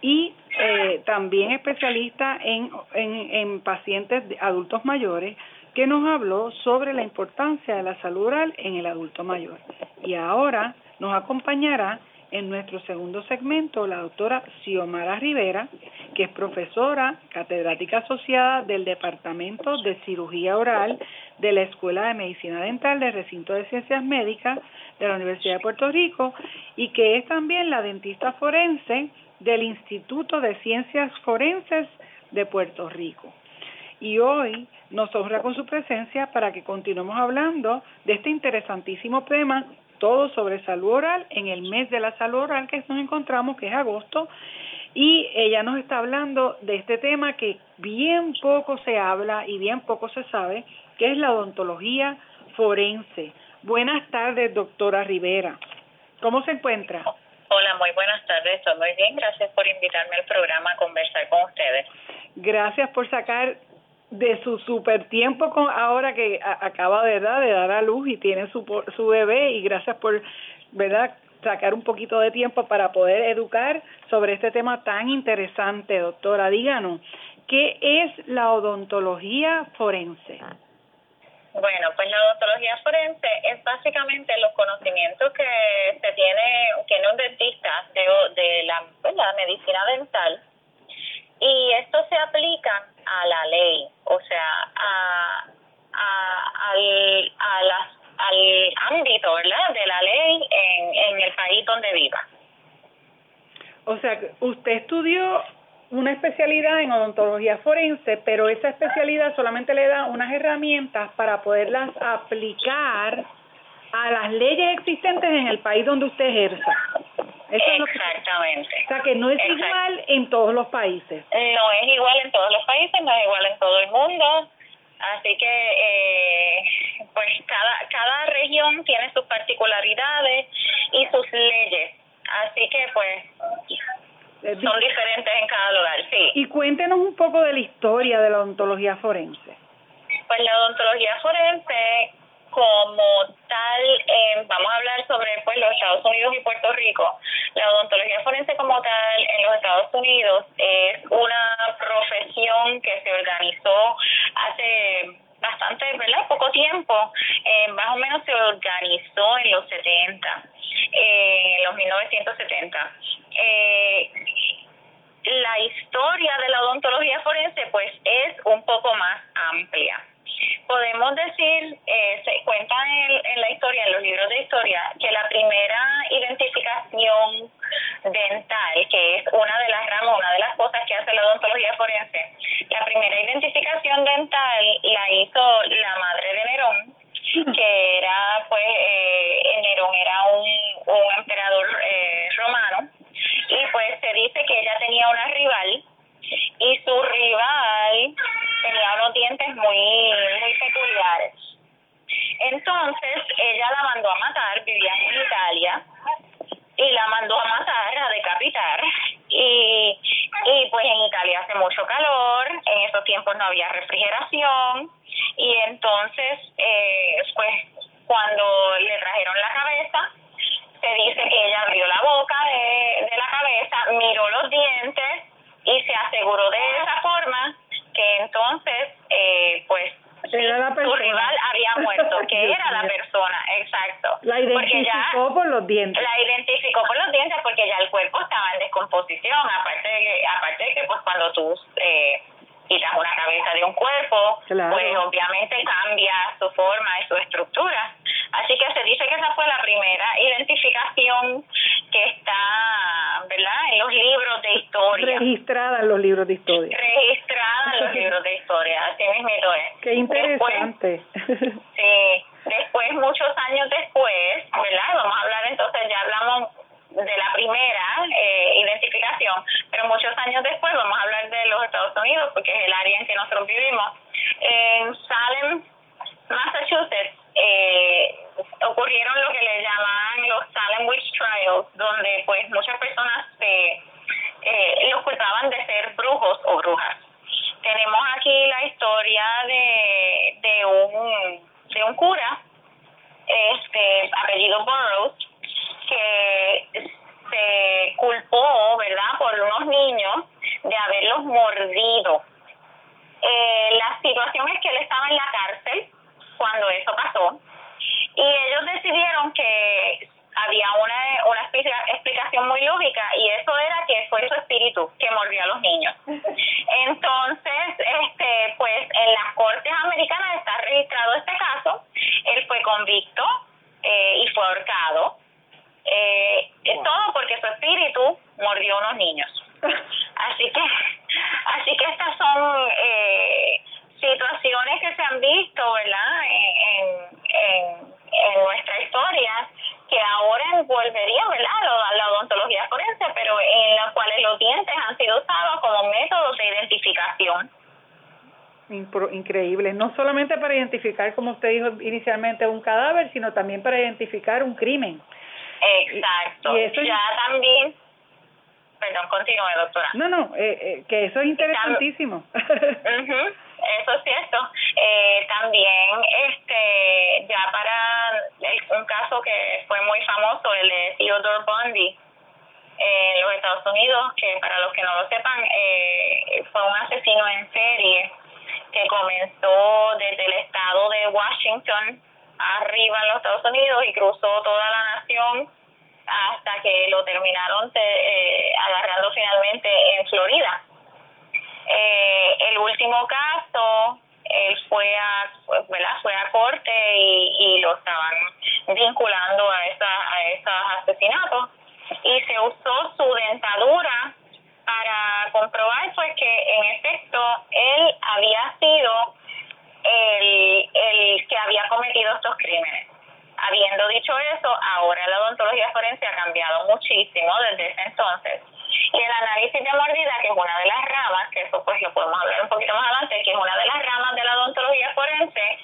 y eh, también especialista en, en, en pacientes adultos mayores, que nos habló sobre la importancia de la salud oral en el adulto mayor. Y ahora nos acompañará en nuestro segundo segmento la doctora Xiomara Rivera, que es profesora catedrática asociada del Departamento de Cirugía Oral de la Escuela de Medicina Dental del Recinto de Ciencias Médicas de la Universidad de Puerto Rico y que es también la dentista forense del Instituto de Ciencias Forenses de Puerto Rico. Y hoy nos honra con su presencia para que continuemos hablando de este interesantísimo tema, todo sobre salud oral, en el mes de la salud oral que nos encontramos, que es agosto, y ella nos está hablando de este tema que bien poco se habla y bien poco se sabe, que es la odontología forense. Buenas tardes, doctora Rivera. ¿Cómo se encuentra? Hola, muy buenas tardes. Estoy muy bien. Gracias por invitarme al programa a conversar con ustedes. Gracias por sacar de su super tiempo con ahora que acaba de, de dar a luz y tiene su, su bebé y gracias por verdad sacar un poquito de tiempo para poder educar sobre este tema tan interesante, doctora. Díganos, ¿qué es la odontología forense? Bueno, pues la odontología forense es básicamente los conocimientos que se tiene, tiene un dentista de, de la, pues, la medicina dental y esto se aplica a la ley, o sea, a, al, al ámbito, ¿verdad?, de la ley en, en el país donde viva. O sea, usted estudió una especialidad en odontología forense, pero esa especialidad solamente le da unas herramientas para poderlas aplicar a las leyes existentes en el país donde usted ejerza. Exactamente. o sea, que no es igual en todos los países. No es igual en todos los países, no es igual en todo el mundo. Así que, eh, pues cada, cada región tiene sus particularidades y sus leyes. Así que, pues, eh, son diferentes en cada lugar, sí. Y cuéntenos un poco de la historia de la odontología forense. Pues la odontología forense como tal, eh, vamos a hablar sobre pues los Estados Unidos y Puerto Rico. La odontología forense como tal en los Estados Unidos es una profesión que se organizó hace bastante, ¿verdad? Poco tiempo, eh, más o menos se organizó en los 70, eh, en los 1970. Eh, la historia de la odontología forense pues es un poco más amplia podemos decir, eh, se cuenta en, en, la historia, en los libros de historia, que la primera identificación dental, que es una de las ramas, una de las cosas que hace la odontología forense, la primera identificación dental la hizo la madre de Nerón, que era, pues, eh, Nerón era un, un emperador eh, romano, y pues se dice que ella tenía una rival, y su rival tenía unos dientes muy muy entonces ella la mandó a matar, vivía en Italia, y la mandó a matar, a decapitar. Y, y pues en Italia hace mucho calor, en esos tiempos no había refrigeración, y entonces, eh, pues cuando le trajeron la cabeza, se dice que ella abrió la boca de, de la cabeza, miró los dientes y se aseguró de esa forma que entonces, eh, pues, su rival había muerto, que era la persona, exacto. La identificó por los dientes. La identificó por los dientes porque ya el cuerpo estaba en descomposición, aparte de que, aparte de que pues cuando tú eh, quitas una cabeza de un cuerpo, pues obviamente cambia su forma y su estructura. Así que se dice que esa fue la primera identificación Registrada en los libros de historia. Registrada en los libros de historia, así mismo es. Qué interesante después, muchos años después, ¿verdad?, vamos a hablar entonces, ya hablamos de la primera eh, identificación, pero muchos años después vamos a hablar de los Estados Unidos, porque es el área en que nosotros vivimos. En Salem, Massachusetts, eh, ocurrieron lo que le llaman los Salem Witch Trials, donde pues muchas personas se, eh, los culpaban de ser brujos o brujas. Tenemos aquí la historia de, de un de un cura, este apellido Burroughs, que se culpó, ¿verdad?, por unos niños de haberlos mordido. Eh, la situación es que él estaba en la cárcel cuando eso pasó y ellos decidieron que había una, una explicación muy lógica y eso era que fue su espíritu que mordió a los niños. Entonces, este, pues en las cortes americanas está registrado este caso, él fue convicto eh, y fue ahorcado eh, Todo porque su espíritu mordió unos niños. Así que, así que estas son eh, situaciones que se han visto, ¿verdad? En, en, en nuestra historia que ahora envolverían, ¿verdad? La, odontología forense, pero en las cuales los dientes han sido usados como métodos de identificación. Increíble, no solamente para identificar, como usted dijo inicialmente, un cadáver, sino también para identificar un crimen. Exacto. Y ya también, continúe, doctora. No, no, eh, eh, que eso es interesantísimo. eso es cierto. Eh, también, este, ya para un caso que fue muy famoso, el de Theodore Bundy, en los Estados Unidos, que para los que no lo sepan, eh, fue un asesino en serie que comenzó desde el estado de Washington arriba en los Estados Unidos y cruzó toda la nación hasta que lo terminaron eh, agarrando finalmente en Florida. Eh, el último caso, él fue a, fue a corte y, y lo estaban vinculando a, esa, a esos asesinatos y se usó su dentadura para comprobar pues que en efecto él había sido el, el que había cometido estos crímenes. Habiendo dicho eso, ahora la odontología forense ha cambiado muchísimo desde ese entonces. Y el análisis de mordida, que es una de las ramas, que eso pues lo podemos hablar un poquito más adelante, que es una de las ramas de la odontología forense,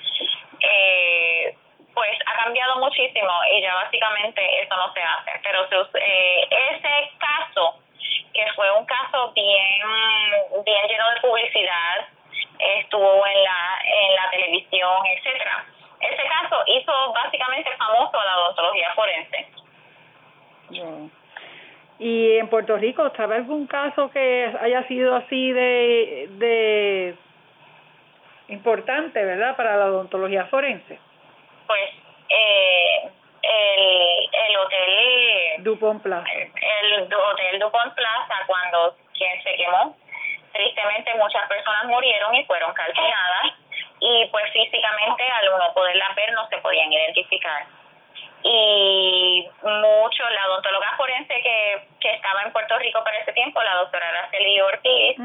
eh, pues ha cambiado muchísimo y ya básicamente eso no se hace. Pero eh, ese caso, que fue un caso bien, bien lleno de publicidad, estuvo en la, en la televisión, etcétera. Ese caso hizo básicamente famoso a la odontología forense. ¿Y en Puerto Rico sabe algún caso que haya sido así de, de importante, verdad, para la odontología forense? Pues eh, el, el hotel Dupont Plaza. El, el hotel Dupont Plaza cuando quien se quemó tristemente muchas personas murieron y fueron calcinadas y pues físicamente al uno poderlas ver no se podían identificar y mucho la odontóloga forense que, que estaba en Puerto Rico para ese tiempo, la doctora Araceli Ortiz,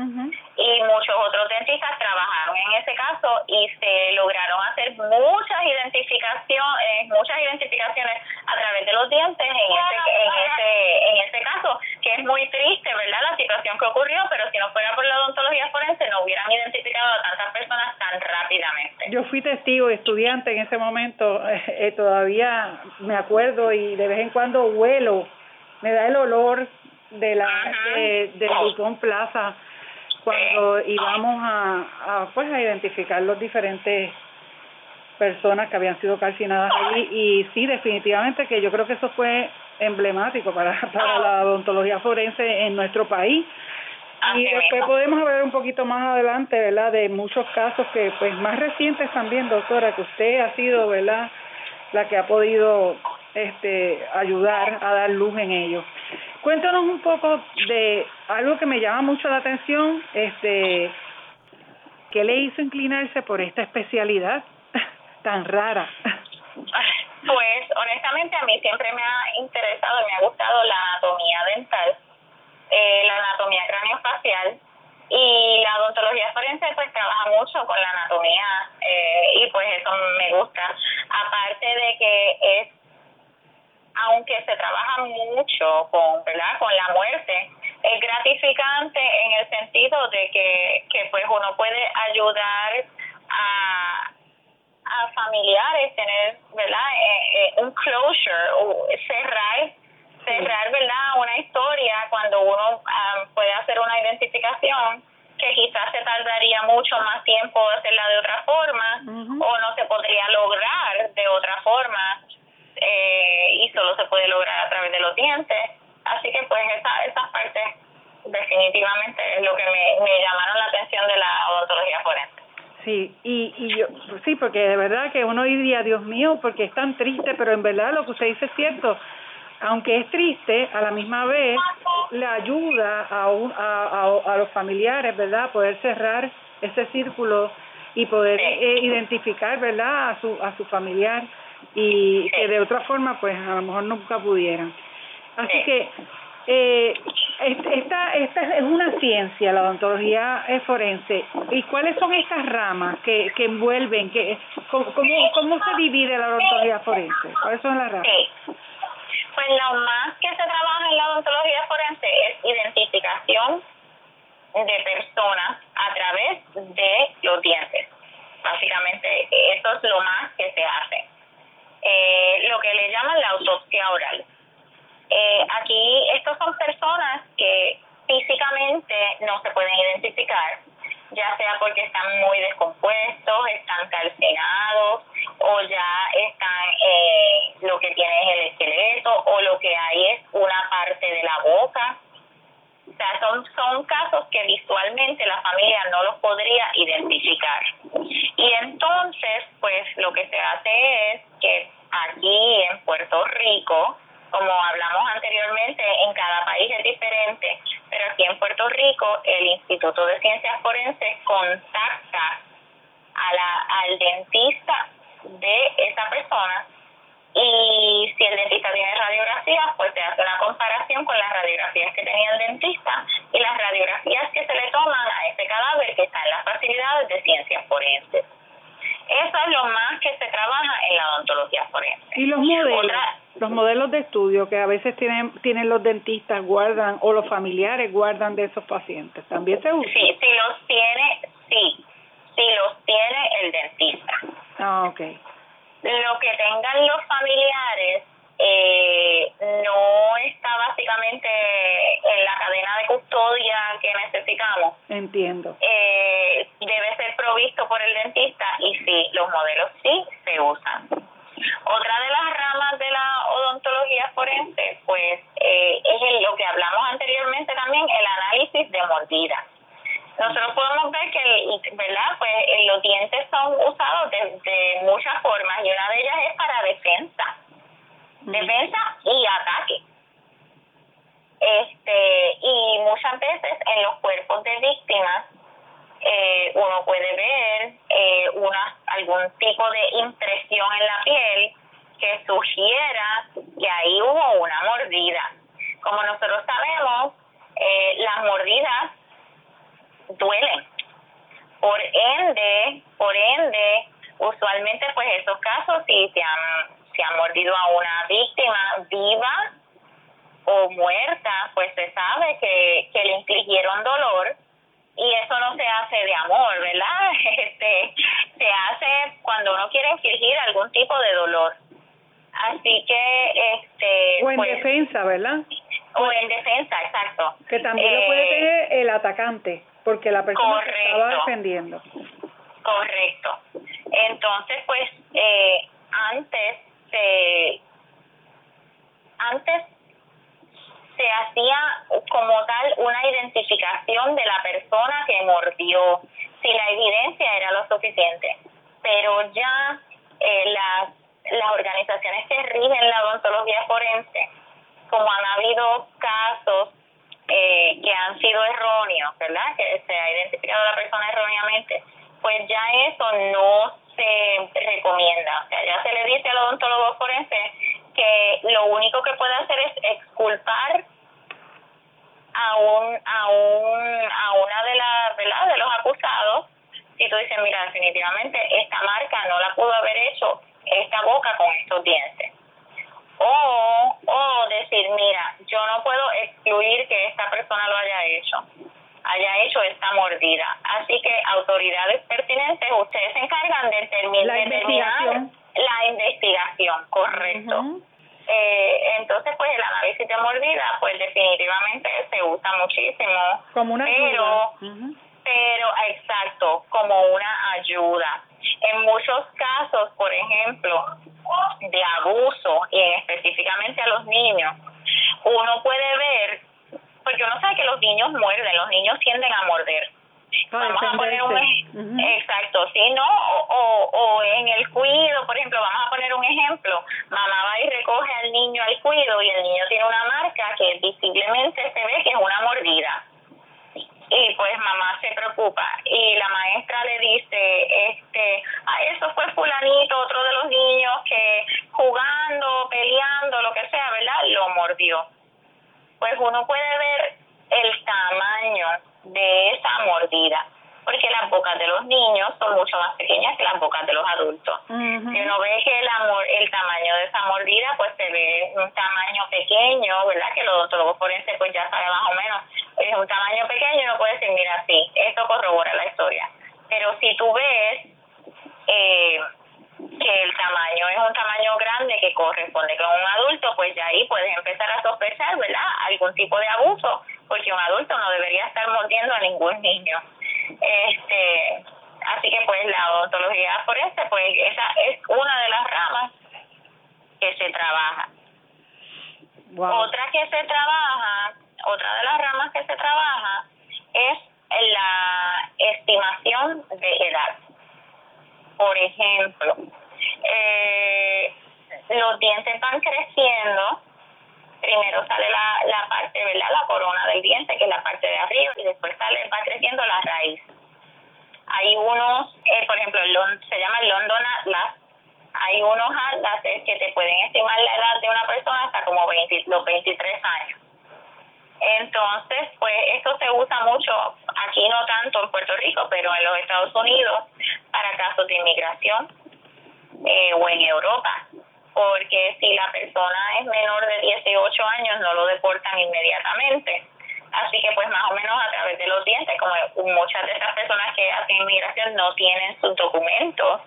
y muchos otros dentistas trabajaron en ese caso y se lograron hacer muchas identificaciones, muchas identificaciones a través de los dientes en ese, en ese, en ese caso, que es muy triste, ¿verdad? La situación que ocurrió, pero si no fuera por la odontología forense no hubieran identificado a tantas personas tan rápidamente. Yo fui testigo estudiante en ese momento, eh, todavía me acuerdo y de vez en cuando vuelo, me da el olor de la de, del oh. Plaza cuando íbamos a, a pues a identificar los diferentes personas que habían sido calcinadas allí. Y sí definitivamente que yo creo que eso fue emblemático para, para la odontología forense en nuestro país. Y después podemos hablar un poquito más adelante, ¿verdad? De muchos casos que, pues, más recientes también, doctora, que usted ha sido, ¿verdad? La que ha podido este, ayudar a dar luz en ellos. Cuéntanos un poco de algo que me llama mucho la atención, este, ¿qué le hizo inclinarse por esta especialidad tan rara? Pues honestamente a mí siempre me ha interesado, me ha gustado la anatomía dental eh, la anatomía craneofacial y la odontología forense pues trabaja mucho con la anatomía eh, y pues eso me gusta. Aparte de que es, aunque se trabaja mucho con, ¿verdad? con la muerte, es gratificante en el sentido de que, que pues uno puede ayudar a, a familiares tener verdad eh, un closure cerrar cerrar, ¿verdad? Una historia cuando uno ah, puede hacer una identificación que quizás se tardaría mucho más tiempo hacerla de otra forma o no se podría lograr de otra forma eh, y solo se puede lograr a través de los dientes. Así que pues esa, esa parte definitivamente es lo que me, me llamaron la atención de la odontología forense. Sí, y, y yo, sí, porque de verdad que uno diría, Dios mío, porque es tan triste, pero en verdad lo que usted dice es cierto aunque es triste, a la misma vez le ayuda a, a, a, los familiares, ¿verdad?, poder cerrar ese círculo y poder eh, identificar, ¿verdad?, a su, a su familiar y que de otra forma, pues a lo mejor nunca pudieran. Así que eh, esta, esta es una ciencia, la odontología forense. ¿Y cuáles son estas ramas que, que envuelven? Que, ¿cómo, ¿Cómo se divide la odontología forense? ¿Cuáles son las ramas? Pues lo más que se trabaja en la odontología forense es identificación de personas a través de los dientes. Básicamente, eso es lo más que se hace. Eh, lo que le llaman la autopsia oral. Eh, aquí, estos son personas que físicamente no se pueden identificar, ya sea porque están muy descompuestos, están calcinados o ya están, eh, lo que tiene es el esqueleto o lo que hay es una parte de la boca. O sea, son, son casos que visualmente la familia no los podría identificar. Y entonces, pues lo que se hace es que aquí en Puerto Rico, como hablamos anteriormente, en cada país es diferente, pero aquí en Puerto Rico el Instituto de Ciencias Forenses contacta a la, al dentista de esa persona y si el dentista tiene radiografías, pues se hace una comparación con las radiografías que tenía el dentista y las radiografías que se le toman a ese cadáver que está en las facilidades de ciencias forenses. Eso es lo más que se trabaja en la odontología forense. ¿Y los modelos? los modelos de que a veces tienen tienen los dentistas guardan o los familiares guardan de esos pacientes, ¿también se usa si los tiene, sí, si los tiene el dentista. Ah, ok. Lo que tengan los familiares eh, no está básicamente en la cadena de custodia que necesitamos. Entiendo. Eh, debe ser provisto por el dentista y sí, los modelos sí se usan. Otra de las ramas de la odontología forense, pues, eh, es lo que hablamos anteriormente también, el análisis de mordida. Nosotros podemos ver que, ¿verdad? Pues los dientes son usados de, de muchas formas y una de ellas es para defensa defensa y ataque. Este, y muchas veces en los cuerpos de víctimas eh, uno puede ver eh, una, algún tipo de impresión en la piel que sugiera que ahí hubo una mordida. Como nosotros sabemos, eh, las mordidas duelen. Por ende, por ende, usualmente pues esos casos si se han se ha mordido a una víctima viva o muerta, pues se sabe que, que le infligieron dolor y eso no se hace de amor, ¿verdad? Este, se hace cuando uno quiere infligir algún tipo de dolor. Así que, este. O en pues, defensa, ¿verdad? O en defensa, exacto. Que también lo puede eh, tener el atacante, porque la persona estaba defendiendo. Correcto. Entonces, pues, eh, antes se. Antes se hacía como tal una identificación de la persona que mordió, si la evidencia era lo suficiente. Pero ya eh, las, las organizaciones que rigen la odontología forense, como han habido casos eh, que han sido erróneos, ¿verdad? Que se ha identificado la persona erróneamente, pues ya eso no se recomienda. O sea, ya se le dice al odontólogo forense que lo único que puede hacer es exculpar a un a un a una de las de los acusados. Si tú dices mira definitivamente esta marca no la pudo haber hecho esta boca con estos dientes o o decir mira yo no puedo excluir que esta persona lo haya hecho haya hecho esta mordida así que autoridades pertinentes ustedes se encargan de, terminar la determinar la investigación correcto eh, entonces, pues el análisis de mordida, pues definitivamente se usa muchísimo. Como una pero, Pero, exacto, como una ayuda. En muchos casos, por ejemplo, de abuso, y específicamente a los niños, uno puede ver, porque uno sabe que los niños muerden, los niños tienden a morder vamos a poner un exacto. Sí no o, o en el cuido por ejemplo vamos a poner un ejemplo. Mamá va y recoge al niño al cuido y el niño tiene una marca que visiblemente se ve que es una mordida. Y pues mamá se preocupa. Y la maestra le dice este a eso fue fulanito otro de los niños que jugando peleando lo que sea verdad lo mordió. Pues uno puede ver el tamaño de esa mordida, porque las bocas de los niños son mucho más pequeñas que las bocas de los adultos. Si uno ve que el, amor, el tamaño de esa mordida, pues se ve un tamaño pequeño, ¿verdad? Que los odontólogos forenses pues ya sabe más o menos, es un tamaño pequeño y uno puede decir, mira, sí, esto corrobora la historia. Pero si tú ves... Eh, que el tamaño es un tamaño grande que corresponde con un adulto, pues ya ahí puedes empezar a sospechar, ¿verdad? Algún tipo de abuso, porque un adulto no debería estar mordiendo a ningún niño. Este, así que pues la odontología forense, pues esa es una de las ramas que se trabaja. Otra que se trabaja, otra de las ramas que se trabaja es la estimación de edad. Por ejemplo, eh, los dientes van creciendo, primero sale la, la parte, ¿verdad? La corona del diente, que es la parte de arriba, y después sale, va creciendo la raíz. Hay unos, eh, por ejemplo, se llama el London Atlas, hay unos atlases que te pueden estimar la edad de una persona hasta como 20, los 23 años. Entonces, pues esto se usa mucho, aquí no tanto en Puerto Rico, pero en los Estados Unidos, para casos de inmigración eh, o en Europa. Porque si la persona es menor de 18 años, no lo deportan inmediatamente. Así que pues más o menos a través de los dientes, como muchas de estas personas que hacen inmigración no tienen sus documentos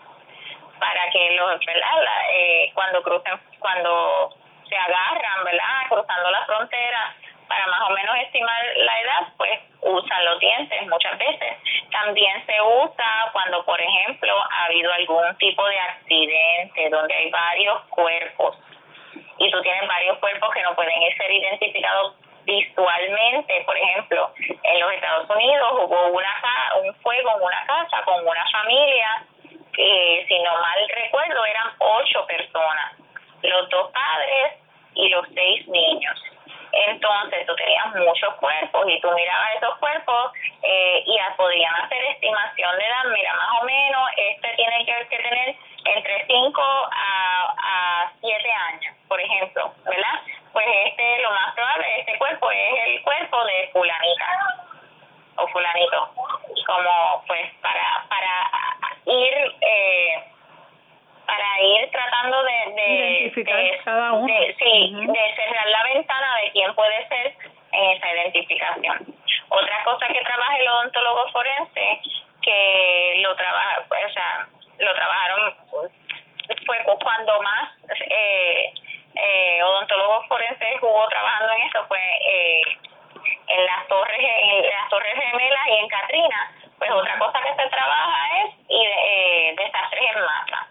para que los, ¿verdad? eh, cuando crucen, cuando se agarran, ¿verdad? Cruzando la frontera, para más o menos estimar la edad, pues usan los dientes muchas veces. También se usa cuando, por ejemplo, ha habido algún tipo de accidente donde hay varios cuerpos y tú tienes varios cuerpos que no pueden ser identificados visualmente. Por ejemplo, en los Estados Unidos hubo una un fuego en una casa con una familia que, si no mal recuerdo, eran ocho personas, los dos padres y los seis niños entonces tú tenías muchos cuerpos y tú mirabas esos cuerpos eh, y podían hacer estimación de edad, mira, más o menos este tiene que, que tener entre 5 a, a 7 años, por ejemplo, ¿verdad? Pues este, lo más probable, este cuerpo es el cuerpo de fulanita o fulanito, como pues para, para ir... Eh, para ir tratando de, de identificar cada uno. sí, de cerrar la ventana de quién puede ser en esa identificación. Otra cosa que trabaja el odontólogo forense, que lo trabaja, o sea, lo trabajaron, fue cuando más eh, eh, odontólogos forenses estuvo trabajando en eso, fue eh, en las torres, en las torres gemelas y en Katrina. Pues otra cosa que se trabaja es eh, desastres en masa.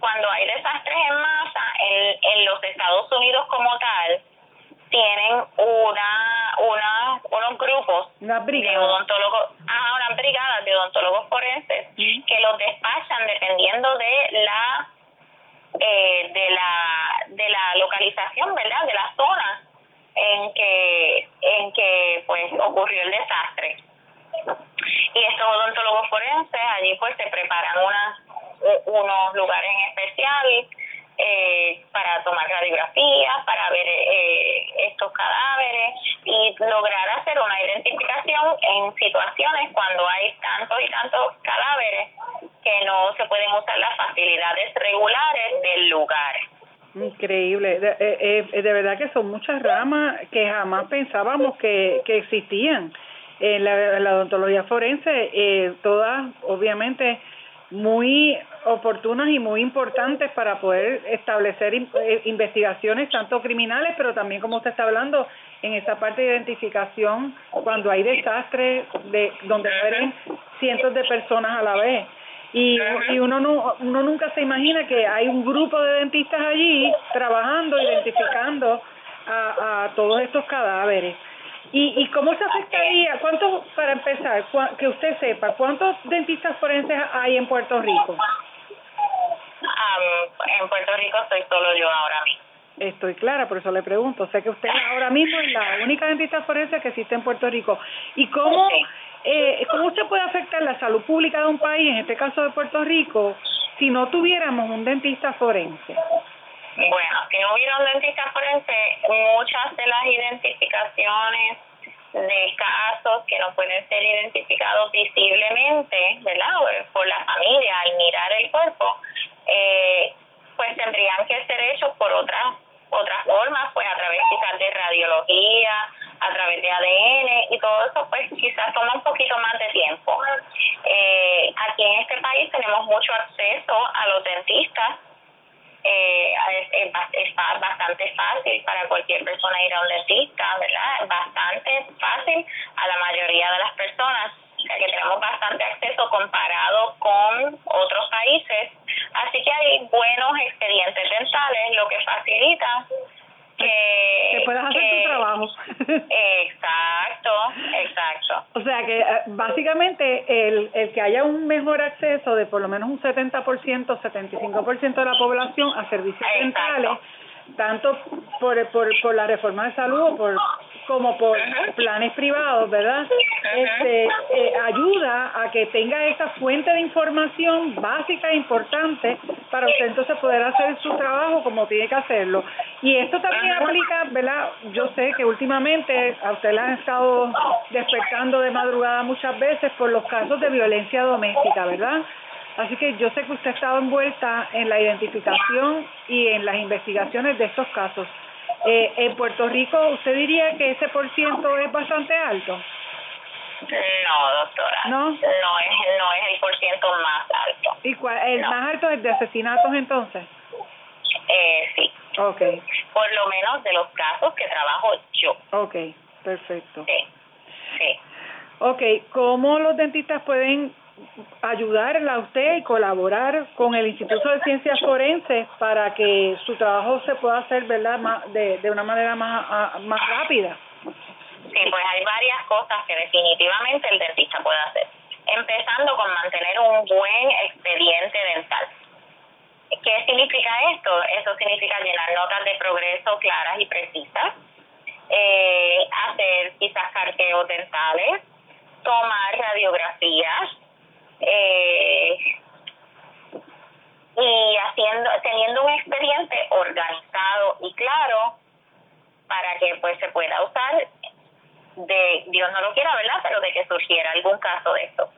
Cuando hay desastres en masa, en, en los Estados Unidos como tal, tienen una, una unos grupos de odontólogos, ah, unas brigadas de odontólogos forenses que los despachan dependiendo de la eh, de la de la localización, ¿verdad? De la zona en que en que pues ocurrió el desastre. Y estos odontólogos forenses allí pues se preparan unas unos lugares en especial eh, para tomar radiografías, para ver eh, estos cadáveres y lograr hacer una identificación en situaciones cuando hay tantos y tantos cadáveres que no se pueden usar las facilidades regulares del lugar. Increíble, de, eh, eh, de verdad que son muchas ramas que jamás pensábamos que, existían en la, en la odontología forense, eh, todas obviamente muy oportunas y muy importantes para poder establecer eh, investigaciones tanto criminales, pero también como usted está hablando en esa parte de identificación cuando hay desastres de donde mueren cientos de personas a la vez. Y, y uno no uno nunca se imagina que hay un grupo de dentistas allí trabajando, identificando a, a todos estos cadáveres. ¿Y, ¿Y cómo se afectaría? ¿Cuántos, para empezar, que usted sepa, cuántos dentistas forenses hay en Puerto Rico? en Puerto Rico estoy solo yo ahora mismo. Estoy clara, por eso le pregunto. Sé que usted ahora mismo es la única dentista forense que existe en Puerto Rico. ¿Y cómo, eh, cómo usted puede afectar la salud pública de un país, en este caso de Puerto Rico, si no tuviéramos un dentista forense? Bueno, si no un dentista forense, muchas de las identificaciones de casos que no pueden ser identificados visiblemente, ¿verdad? Por la familia al mirar el cuerpo, eh, pues tendrían que ser hechos por otras otras formas, pues a través quizás de radiología, a través de ADN y todo eso, pues quizás toma un poquito más de tiempo. Eh, aquí en este país tenemos mucho acceso a los dentistas eh, es, es, bastante fácil para cualquier persona ir a un dentista, ¿verdad? Bastante fácil a la mayoría de las personas, que tenemos bastante acceso comparado con otros países. Así que hay buenos expedientes dentales, lo que facilita que, puedas hacer tu trabajo. exacto, exacto. O sea que eh, básicamente el, el que haya un mejor acceso de por lo menos un 70%, 75% de la población a servicios dentales, tanto por, por, por la reforma de salud o por como por planes privados, ¿verdad? Este, eh, ayuda a que tenga esa fuente de información básica e importante para usted entonces poder hacer su trabajo como tiene que hacerlo. Y esto también aplica, ¿verdad? Yo sé que últimamente a usted le han estado despertando de madrugada muchas veces por los casos de violencia doméstica, ¿verdad? Así que yo sé que usted ha estado envuelta en la identificación y en las investigaciones de estos casos. Eh, en Puerto Rico, ¿usted diría que ese por ciento es bastante alto? No, doctora. ¿No? No es, no es el por ciento más alto. ¿Y cuál, el más alto es de asesinatos entonces? Eh, sí. Ok. Por lo menos de los casos que trabajo yo. Ok, perfecto. Sí, sí. Ok, ¿cómo los dentistas pueden ayudarla a usted y colaborar con el Instituto de Ciencias Forenses para que su trabajo se pueda hacer verdad de, de una manera más, más rápida. Sí, pues hay varias cosas que definitivamente el dentista puede hacer. Empezando con mantener un buen expediente dental. ¿Qué significa esto? Eso significa llenar notas de progreso claras y precisas, eh, hacer quizás carteos dentales, tomar radiografías, eh, y haciendo teniendo un expediente organizado y claro para que pues se pueda usar de Dios no lo quiera, ¿verdad? Pero de que surgiera algún caso de esto.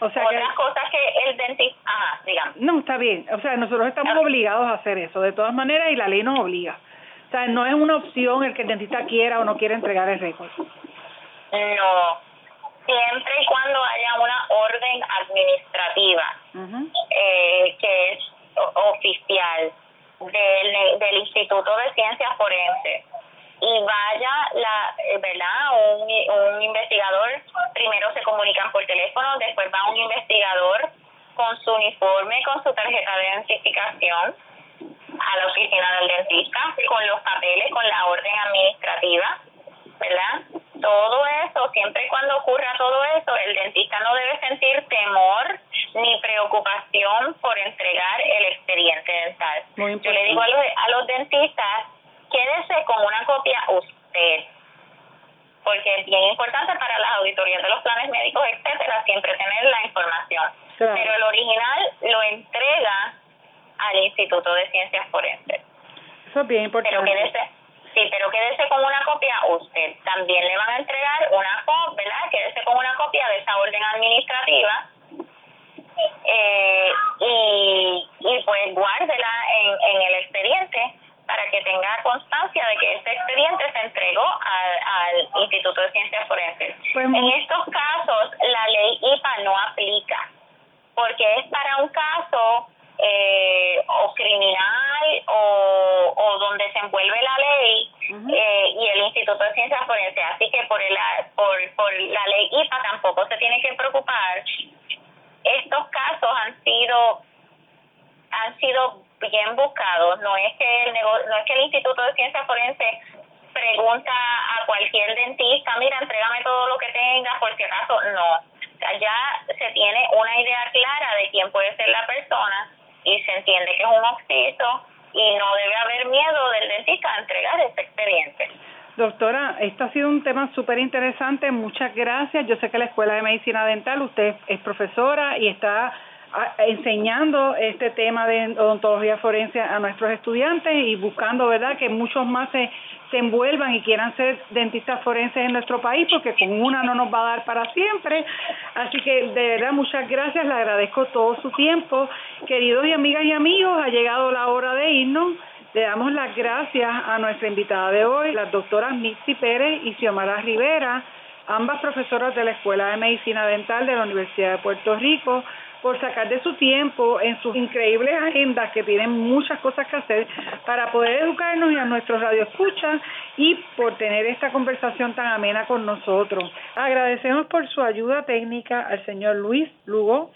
O sea Otras cosas que el dentista, ajá, digamos. No, está bien. O sea, nosotros estamos obligados a hacer eso, de todas maneras, y la ley nos obliga. O sea, no es una opción el que el dentista quiera o no quiera entregar el récord. No, orden administrativa eh, que es oficial del, del Instituto de Ciencias Forenses. Y vaya la verdad un, un investigador primero se comunican por teléfono después va un investigador con su uniforme con su tarjeta de identificación a la oficina del dentista con los papeles con la orden administrativa verdad todo eso siempre y cuando ocurra todo eso el dentista no debe sentir temor ni preocupación por entregar el expediente dental yo le digo a los, a los dentistas quédese con una copia usted, porque es bien importante para las auditorías de los planes médicos, etcétera, siempre tener la información. Pero el original lo entrega al Instituto de Ciencias Forenses. Eso es bien importante. Pero quédese, pero quédese con una copia usted. También le van a entregar una copia, ¿verdad? Quédese con una copia de esa orden administrativa. Eh, y, y pues guárdela en, en el expediente para que tenga constancia de que este expediente se entregó al, Instituto de Ciencias Forenses. Pues en estos casos, la ley IPA no aplica, porque es para un caso eh, o criminal o, o, donde se envuelve la ley eh, y el Instituto de Ciencias Forenses. Así que por, el, por, por la ley IPA tampoco se tiene que preocupar. Estos casos han sido han sido bien buscados. No es que el no es que el Instituto de Ciencias Forenses pregunta a cualquier dentista, mira, entrégame todo lo que tengas, por si acaso, no. O ya se tiene una idea clara de quién puede ser la persona y se entiende que es un occiso y no debe haber miedo del dentista a entregar ese expediente. Doctora, esto ha sido un tema súper interesante. Muchas gracias. Yo sé que la Escuela de Medicina Dental, usted es profesora y está enseñando este tema de odontología forense a nuestros estudiantes y buscando, ¿verdad?, que muchos más se, se envuelvan y quieran ser dentistas forenses en nuestro país, porque con una no nos va a dar para siempre. Así que, de verdad, muchas gracias, le agradezco todo su tiempo. Queridos y amigas y amigos, ha llegado la hora de irnos. Le damos las gracias a nuestra invitada de hoy, las doctoras Mitzi Pérez y Xiomara Rivera, ambas profesoras de la Escuela de Medicina Dental de la Universidad de Puerto Rico, por sacar de su tiempo en sus increíbles agendas que tienen muchas cosas que hacer para poder educarnos y a nuestros radioescuchas y por tener esta conversación tan amena con nosotros. Agradecemos por su ayuda técnica al señor Luis Lugo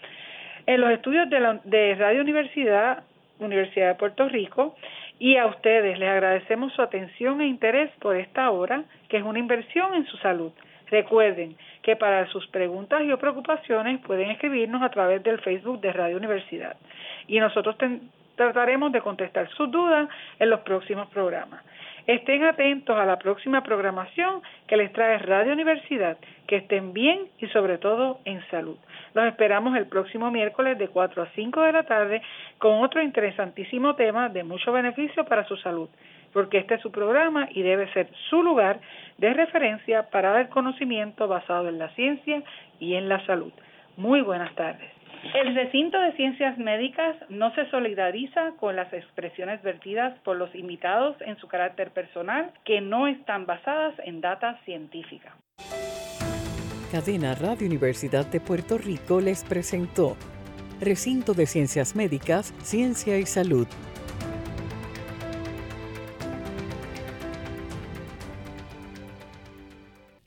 en los estudios de, la, de Radio Universidad, Universidad de Puerto Rico, y a ustedes les agradecemos su atención e interés por esta hora, que es una inversión en su salud. Recuerden que para sus preguntas y o preocupaciones pueden escribirnos a través del Facebook de Radio Universidad y nosotros trataremos de contestar sus dudas en los próximos programas. Estén atentos a la próxima programación que les trae Radio Universidad. Que estén bien y sobre todo en salud. Los esperamos el próximo miércoles de 4 a 5 de la tarde con otro interesantísimo tema de mucho beneficio para su salud porque este es su programa y debe ser su lugar de referencia para dar conocimiento basado en la ciencia y en la salud. Muy buenas tardes. El recinto de ciencias médicas no se solidariza con las expresiones vertidas por los invitados en su carácter personal que no están basadas en data científica. Cadena Radio Universidad de Puerto Rico les presentó Recinto de Ciencias Médicas, Ciencia y Salud